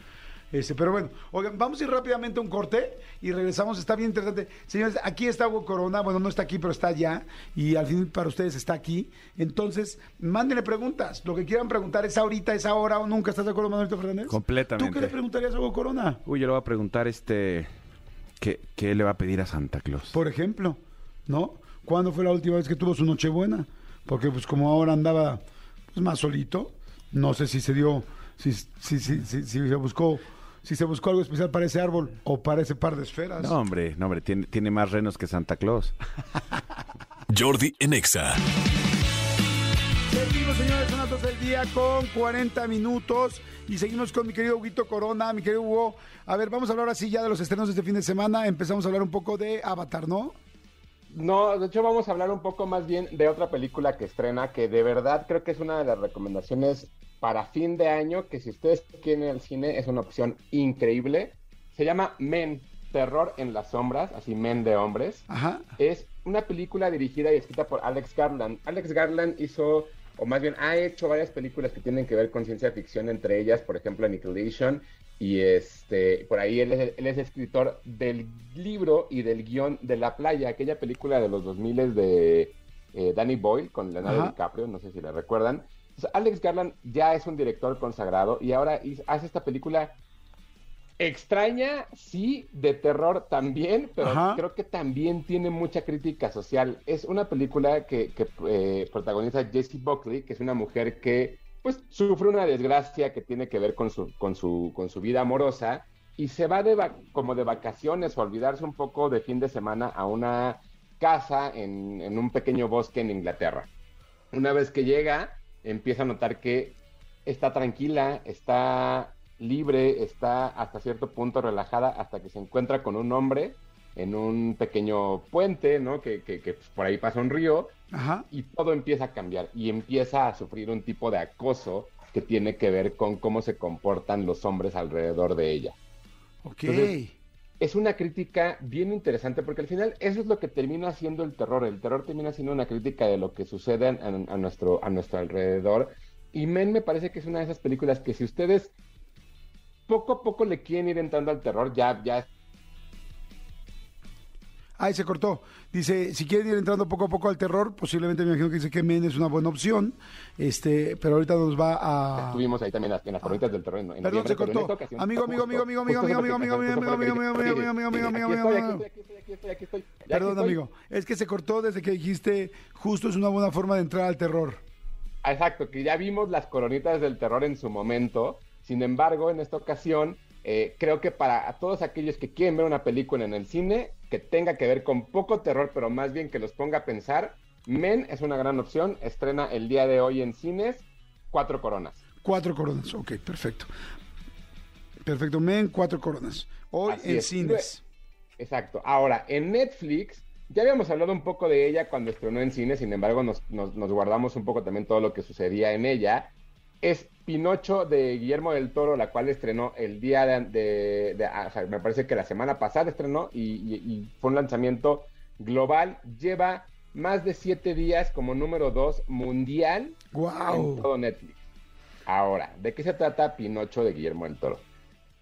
Este, pero bueno, oigan, vamos a ir rápidamente a un corte y regresamos. Está bien interesante. Señores, aquí está Hugo Corona. Bueno, no está aquí, pero está allá. Y al fin para ustedes está aquí. Entonces, mándenle preguntas. Lo que quieran preguntar es ahorita, es ahora o nunca. ¿Estás de acuerdo, Manuelito Fernández? Completamente. ¿Tú qué le preguntarías a Hugo Corona? Uy, yo le voy a preguntar este... ¿Qué, qué le va a pedir a Santa Claus? Por ejemplo, ¿no? ¿Cuándo fue la última vez que tuvo su Nochebuena? Porque pues como ahora andaba pues, más solito, no sé si se dio, si, si, si, si, si se buscó, si se buscó algo especial para ese árbol o para ese par de esferas. No, hombre, no, hombre, tiene, tiene más renos que Santa Claus. Jordi en Exa. Seguimos, señores, son las 12 del día con 40 minutos y seguimos con mi querido Huguito Corona, mi querido Hugo. A ver, vamos a hablar así ya de los estrenos de este fin de semana. Empezamos a hablar un poco de Avatar, ¿no? No, de hecho vamos a hablar un poco más bien de otra película que estrena, que de verdad creo que es una de las recomendaciones para fin de año, que si ustedes quieren al cine es una opción increíble. Se llama Men, Terror en las Sombras, así Men de Hombres. Ajá. Es una película dirigida y escrita por Alex Garland. Alex Garland hizo, o más bien ha hecho varias películas que tienen que ver con ciencia ficción, entre ellas, por ejemplo, Annihilation. Y este, por ahí él es, él es escritor del libro y del guion de La Playa, aquella película de los 2000 de eh, Danny Boyle con Leonardo Ajá. DiCaprio, no sé si la recuerdan. Entonces, Alex Garland ya es un director consagrado y ahora hace esta película extraña, sí, de terror también, pero Ajá. creo que también tiene mucha crítica social. Es una película que, que, eh, protagoniza Jessie Buckley, que es una mujer que pues sufre una desgracia que tiene que ver con su, con su, con su vida amorosa y se va de va- como de vacaciones o olvidarse un poco de fin de semana a una casa en, en un pequeño bosque en Inglaterra. Una vez que llega, empieza a notar que está tranquila, está libre, está hasta cierto punto relajada hasta que se encuentra con un hombre en un pequeño puente, ¿no? Que, que, que, por ahí pasa un río Ajá. y todo empieza a cambiar y empieza a sufrir un tipo de acoso que tiene que ver con cómo se comportan los hombres alrededor de ella. Ok. Entonces, es una crítica bien interesante porque al final eso es lo que termina siendo el terror. El terror termina siendo una crítica de lo que sucede a, a nuestro, a nuestro alrededor. Y Men me parece que es una de esas películas que si ustedes poco a poco le quieren ir entrando al terror, ya, ya Ahí se cortó. Dice, si quieren ir entrando poco a poco al terror, posiblemente me imagino que dice que Men es una buena opción, este, pero ahorita nos va a... estuvimos ahí también en las, coronitas del terror. En, Perdón, se cortó. Amigo, amigo, amigo, amigo, amigo, amigo, amigo, amigo, amigo, amigo, amigo, amigo, amigo, amigo. Ya aquí Perdón, amigo. Es que se cortó desde que dijiste, justo es una buena forma de entrar al terror. Exacto, que ya vimos las coronitas del terror en su momento. Sin embargo, en esta ocasión, eh, creo que para a todos aquellos que quieren ver una película en el cine que tenga que ver con poco terror, pero más bien que los ponga a pensar, Men es una gran opción. Estrena el día de hoy en cines Cuatro Coronas. Cuatro coronas. Ok, perfecto. Perfecto, Men, cuatro coronas. Hoy Así en es. cines. Exacto. Ahora, en Netflix, ya habíamos hablado un poco de ella cuando estrenó en cine, sin embargo, nos, nos- nos guardamos un poco también todo lo que sucedía en ella. Es Pinocho de Guillermo del Toro, la cual estrenó el día de, de- de- ah, o sea, me parece que la semana pasada estrenó y, y- y fue un lanzamiento global. Lleva más de siete días como número dos mundial en Wow. todo Netflix. Ahora, ¿de qué se trata Pinocho de Guillermo del Toro?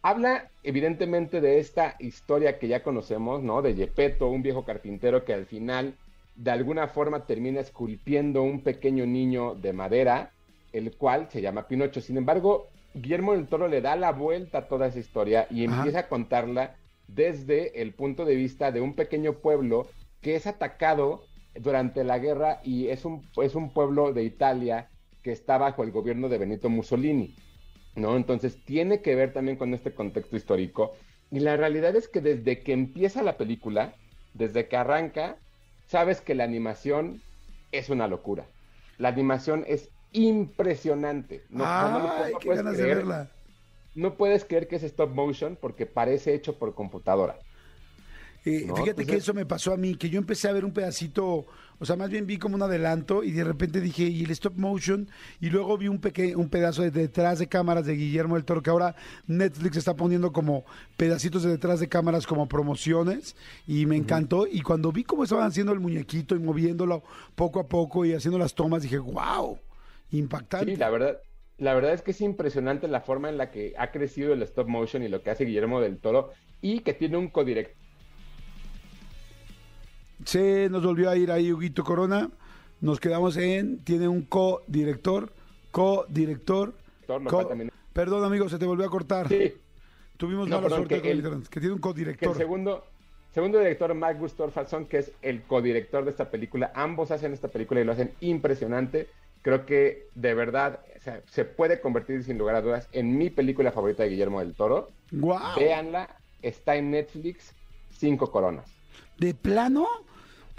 Habla evidentemente de esta historia que ya conocemos, ¿no? De Gepetto, un viejo carpintero que al final de alguna forma termina esculpiendo un pequeño niño de madera, el cual se llama Pinocho. Sin embargo, Guillermo del Toro le da la vuelta a toda esa historia y Ajá. empieza a contarla desde el punto de vista de un pequeño pueblo que es atacado durante la guerra y es un, es un pueblo de Italia que está bajo el gobierno de Benito Mussolini. ¿no? Entonces tiene que ver también con este contexto histórico. Y la realidad es que desde que empieza la película, desde que arranca, sabes que la animación es una locura. La animación es impresionante. No, no, no, no, Ay, qué puedes ganas de creer- verla. no puedes creer que es stop motion porque parece hecho por computadora. Eh, fíjate pues que es- eso me pasó a mí, que yo empecé a ver un pedacito, o sea, más bien vi como un adelanto y de repente dije, ¿y el stop motion? Y luego vi un, peque un pedazo de detrás de cámaras de Guillermo del Toro, que ahora Netflix está poniendo como pedacitos de detrás de cámaras como promociones y me encantó. Y cuando vi cómo estaban haciendo el muñequito y moviéndolo poco a poco y haciendo las tomas, dije, wow, impactante. Sí, la verdad, la verdad es que es impresionante la forma en la que ha crecido el stop motion y lo que hace Guillermo del Toro y que tiene un codirector Se nos volvió a ir ahí Huguito Corona. Nos quedamos en, tiene un co-director, co-director. co- Perdón, amigo, se te volvió a cortar. Sí. Tuvimos No, mala perdón, suerte que con el que tiene un que el co-director. segundo, segundo director, Mark Gustafsson, que es el codirector de esta película, ambos hacen esta película y lo hacen impresionante. Creo que de verdad o sea, se puede convertir sin lugar a dudas en mi película favorita de Guillermo del Toro. ¡Guau! Véanla, está en Netflix, cinco coronas. ¿De plano?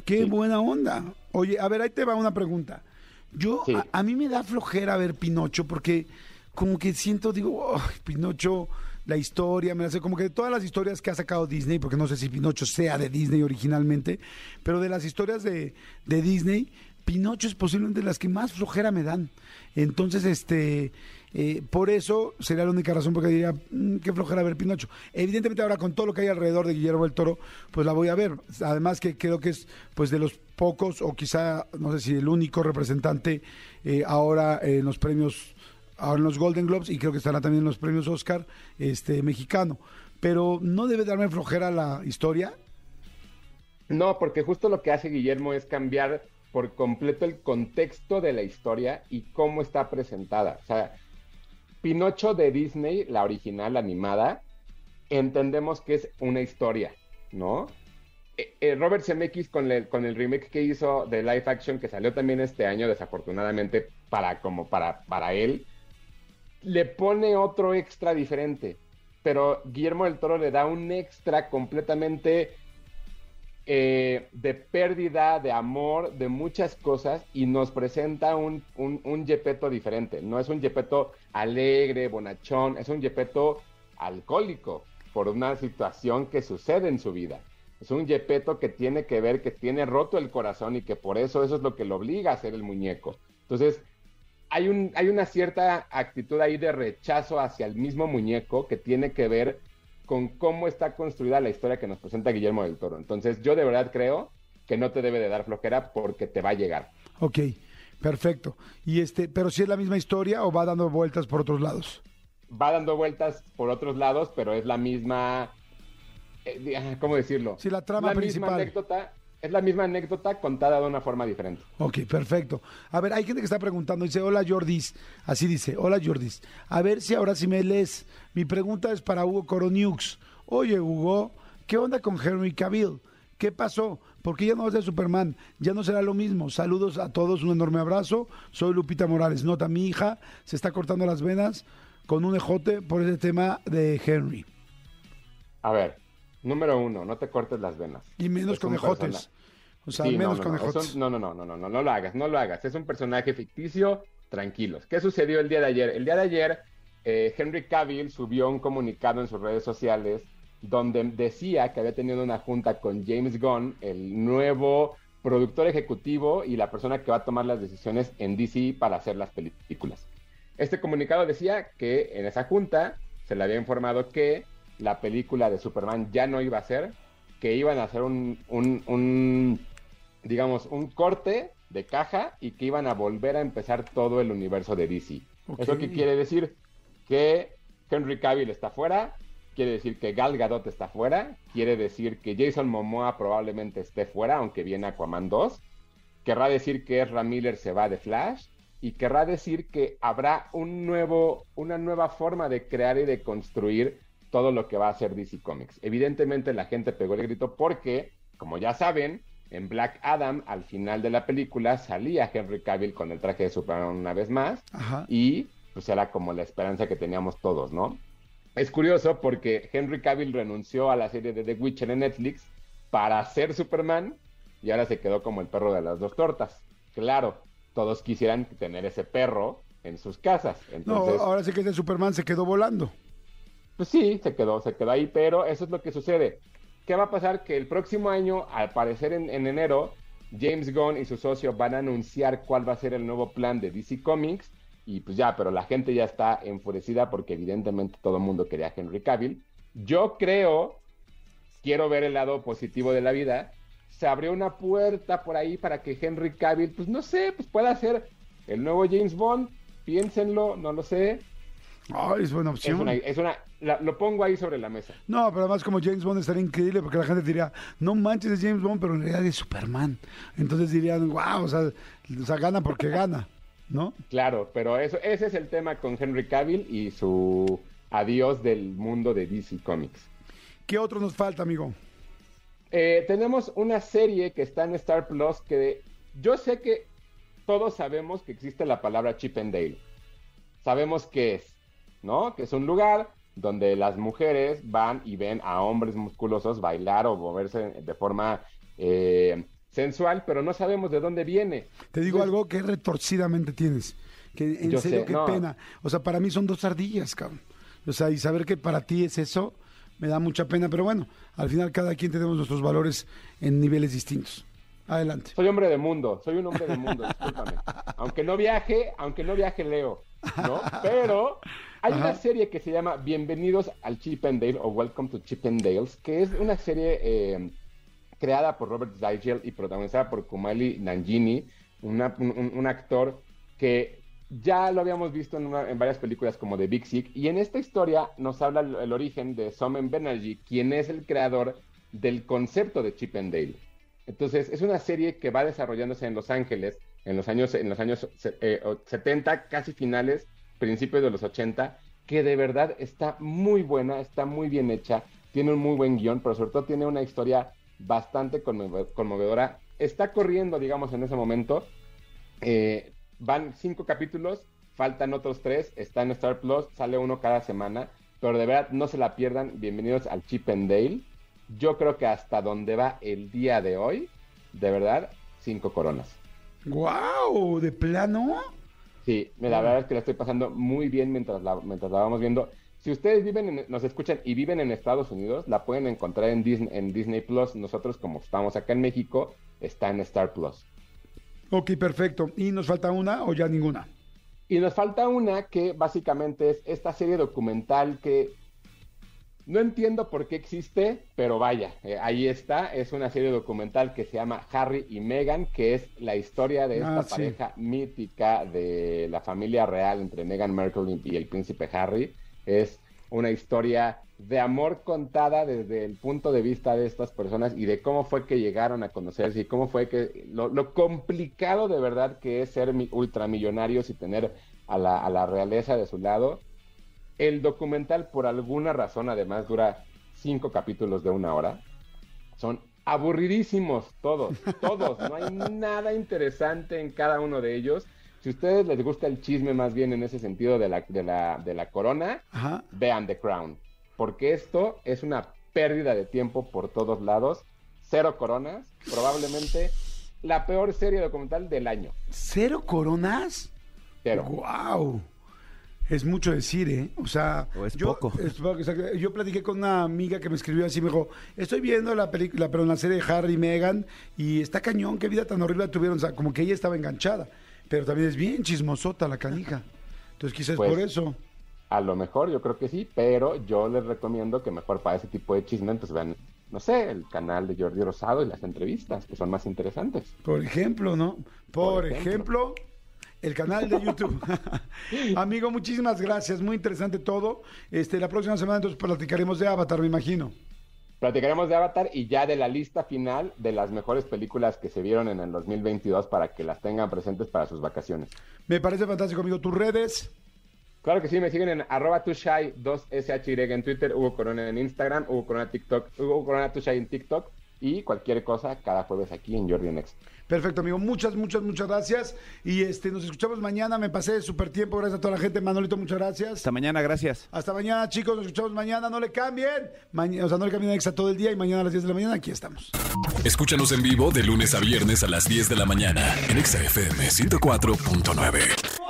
¡Qué Sí. buena onda! Oye, a ver, ahí te va una pregunta. Yo, Sí. a, a mí me da flojera ver Pinocho porque como que siento, digo, "Ay, Pinocho, la historia, me la sé, como que de todas las historias que ha sacado Disney, porque no sé si Pinocho sea de Disney originalmente, pero de las historias de, de Disney, Pinocho es posiblemente las que más flojera me dan. Entonces, este, eh, por eso sería la única razón porque diría, "Mm, qué flojera ver Pinocho. Evidentemente ahora con todo lo que hay alrededor de Guillermo del Toro, pues la voy a ver. Además que creo que es pues de los pocos o quizá, no sé si el único representante eh, ahora en los premios, ahora en los Golden Globes y creo que estará también en los premios Oscar este, mexicano. Pero no debe darme flojera la historia. No, porque justo lo que hace Guillermo es cambiar por completo el contexto de la historia y cómo está presentada. O sea, Pinocho de Disney, la original animada, entendemos que es una historia, ¿no? Eh, eh, Robert Zemeckis con el, con el remake que hizo de live action que salió también este año, desafortunadamente para como para, para él, le pone otro extra diferente. Pero Guillermo del Toro le da un extra completamente eh, de pérdida, de amor, de muchas cosas y nos presenta un, un, Gepetto diferente. No es un Gepetto alegre, bonachón, es un Gepetto alcohólico por una situación que sucede en su vida. Es un Yepeto que tiene que ver que tiene roto el corazón y que por eso eso es lo que lo obliga a ser el muñeco. Entonces, hay, un, hay una cierta actitud ahí de rechazo hacia el mismo muñeco que tiene que ver con cómo está construida la historia que nos presenta Guillermo del Toro. Entonces, yo de verdad creo que no te debe de dar flojera porque te va a llegar. Ok, perfecto. Y este, pero si es la misma historia o va dando vueltas por otros lados. Va dando vueltas por otros lados, pero es la misma, eh, ah, ¿cómo decirlo? Sí, la trama la principal. Misma anécdota, es la misma anécdota contada de una forma diferente. Ok, perfecto. A ver, hay gente que está preguntando, dice, hola Jordis, así dice, hola Jordis. A ver si ahora sí me lees. Mi pregunta es para Hugo Coroniux. Oye, Hugo, ¿qué onda con Henry Cavill? ¿Qué pasó? ¿Por qué ya no va a ser Superman? Ya no será lo mismo. Saludos a todos, un enorme abrazo. Soy Lupita Morales. Nota, mi hija se está cortando las venas con un ejote por ese tema de Henry. A ver, número uno, no te cortes las venas. Y menos Es con un ejotes. persona- O sea, Sí, menos no, no, no, ejotes. eso- no, no, no, no, no, no, no lo hagas, no lo hagas. Es un personaje ficticio, tranquilos. ¿Qué sucedió el día de ayer? El día de ayer, eh, Henry Cavill subió un comunicado en sus redes sociales donde decía que había tenido una junta con James Gunn, el nuevo productor ejecutivo y la persona que va a tomar las decisiones en DC para hacer las películas. Este comunicado decía que en esa junta se le había informado que la película de Superman ya no iba a ser, que iban a hacer un, un- un, digamos, un corte de caja y que iban a volver a empezar todo el universo de DC. ¿Eso qué quiere decir? Que Henry Cavill está fuera, quiere decir que Gal Gadot está fuera, quiere decir que Jason Momoa probablemente esté fuera, aunque viene Aquaman 2, querrá decir que Ezra Miller se va de Flash y querrá decir que habrá un nuevo, una nueva forma de crear y de construir todo lo que va a ser DC Comics. Evidentemente la gente pegó el grito porque, como ya saben, en Black Adam, al final de la película, salía Henry Cavill con el traje de Superman una vez más Ajá. y pues era como la esperanza que teníamos todos, ¿no? Es curioso porque Henry Cavill renunció a la serie de The Witcher en Netflix para ser Superman y ahora se quedó como el perro de las dos tortas. Claro, todos quisieran tener ese perro en sus casas. No, Entonces, ahora sí que ese Superman se quedó volando. Pues sí, se quedó, se quedó ahí, pero eso es lo que sucede. ¿Qué va a pasar? Que el próximo año, al parecer en, en enero, James Gunn y su socio van a anunciar cuál va a ser el nuevo plan de DC Comics. Y pues ya, pero la gente ya está enfurecida porque evidentemente todo el mundo quería a Henry Cavill. Yo creo, quiero ver el lado positivo de la vida, se abrió una puerta por ahí para que Henry Cavill, pues no sé, pues pueda ser el nuevo James Bond. Piénsenlo, no lo sé. Ay, es buena Es opción. una, es una, la- lo pongo ahí sobre la mesa. No, pero además como James Bond estaría increíble porque la gente diría, no manches es James Bond, pero en realidad es Superman. Entonces dirían, wow, o sea, o sea, gana porque gana, ¿no? Claro, pero eso, ese es el tema con Henry Cavill y su adiós del mundo de DC Comics. ¿Qué otro nos falta, amigo? Eh, tenemos una serie que está en Star Plus que yo sé que todos sabemos que existe la palabra Chip and Dale. Sabemos qué es, ¿no? Que es un lugar donde las mujeres van y ven a hombres musculosos bailar o moverse de forma eh, sensual, pero no sabemos de dónde viene. Te digo Pues- algo que retorcidamente tienes. Que en Yo serio, sé, qué no. pena. O sea, para mí son dos ardillas, cabrón. O sea, y saber que para ti es eso, me da mucha pena. Pero bueno, al final cada quien tenemos nuestros valores en niveles distintos. Adelante. Soy hombre de mundo, soy un hombre de mundo, discúlpame. Aunque no viaje, aunque no viaje, leo, ¿no? Pero hay una serie que se llama Bienvenidos al Chip and Dale o Welcome to Chip and Dales, que es una serie eh, creada por Robert Zygel y protagonizada por Kumali Nanjini, una- un, actor que ya lo habíamos visto en, una- en varias películas como The Big Sick, y en esta historia nos habla el, el origen de Somen Banerjee, quien es el creador del concepto de Chip and Dale. Entonces, es una serie que va desarrollándose en Los Ángeles en los años, en los años eh, o- 70, casi finales, principios de los 80, que de verdad está muy buena, está muy bien hecha, tiene un muy buen guion, pero sobre todo tiene una historia bastante conmove- conmovedora. Está corriendo, digamos, en ese momento. Eh, van cinco capítulos, faltan otros tres, está en Star Plus, sale uno cada semana, pero de verdad no se la pierdan. Bienvenidos al Chip Dale. Yo creo que hasta donde va el día de hoy, de verdad, cinco coronas. ¡Guau! ¿De plano? Sí, la verdad es que la estoy pasando muy bien mientras la, mientras la vamos viendo. Si ustedes viven en- nos escuchan y viven en Estados Unidos, la pueden encontrar en Disney, en Disney Plus. Nosotros, como estamos acá en México, está en Star Plus. Ok, perfecto. ¿Y nos falta una o ya ninguna? Y nos falta una que básicamente es esta serie documental que no entiendo por qué existe, pero vaya, eh, ahí está. Es una serie documental que se llama Harry y Meghan, que es la historia de esta Ah, sí. pareja mítica de la familia real entre Meghan Markle y el príncipe Harry. Es una historia de amor contada desde el punto de vista de estas personas y de cómo fue que llegaron a conocerse y cómo fue que lo, lo complicado de verdad que es ser mi- ultramillonarios y tener a la, a la realeza de su lado. El documental, por alguna razón, además dura cinco capítulos de una hora. Son aburridísimos todos, todos. No hay nada interesante en cada uno de ellos. Si a ustedes les gusta el chisme más bien en ese sentido de la, de la, de la corona, Ajá. vean The Crown. Porque esto es una pérdida de tiempo por todos lados. Cero coronas, probablemente la peor serie documental del año. ¿Cero coronas? Cero. ¡Wow! Es mucho decir, ¿eh? O sea, O es yo, poco. es yo platiqué con una amiga que me escribió así, me dijo, estoy viendo la película, pero la serie de Harry y Meghan, y está cañón, qué vida tan horrible tuvieron, o sea, como que ella estaba enganchada, pero también es bien chismosota la canija. Entonces quizás Pues, por eso. A lo mejor, yo creo que sí, pero yo les recomiendo que mejor para ese tipo de chisme, pues vean, no sé, el canal de Jordi Rosado y las entrevistas, que son más interesantes. Por ejemplo, ¿no? Por, Por ejemplo, ejemplo. El canal de YouTube. Amigo, muchísimas gracias, muy interesante todo. Este, la próxima semana entonces platicaremos de Avatar, me imagino. Platicaremos de Avatar y ya de la lista final de las mejores películas que se vieron en el 2022 para que las tengan presentes para sus vacaciones. Me parece fantástico, amigo. Tus redes. Claro que sí, me siguen en arroba tushai 2shy en Twitter, Hugo Corona en Instagram, Hugo Corona TikTok, Hugo Corona tushai en TikTok y cualquier cosa cada jueves aquí en Jordi Next. Perfecto, amigo. Muchas, muchas, muchas gracias. Y este, nos escuchamos mañana. Me pasé súper tiempo. Gracias a toda la gente. Manolito, muchas gracias. Hasta mañana, gracias. Hasta mañana, chicos. Nos escuchamos mañana. No le cambien. Mañana, o sea, no le cambien a Exa todo el día. Y mañana a las 10 de la mañana aquí estamos. Escúchanos en vivo de lunes a viernes a las 10 de la mañana en Exa FM 104.9.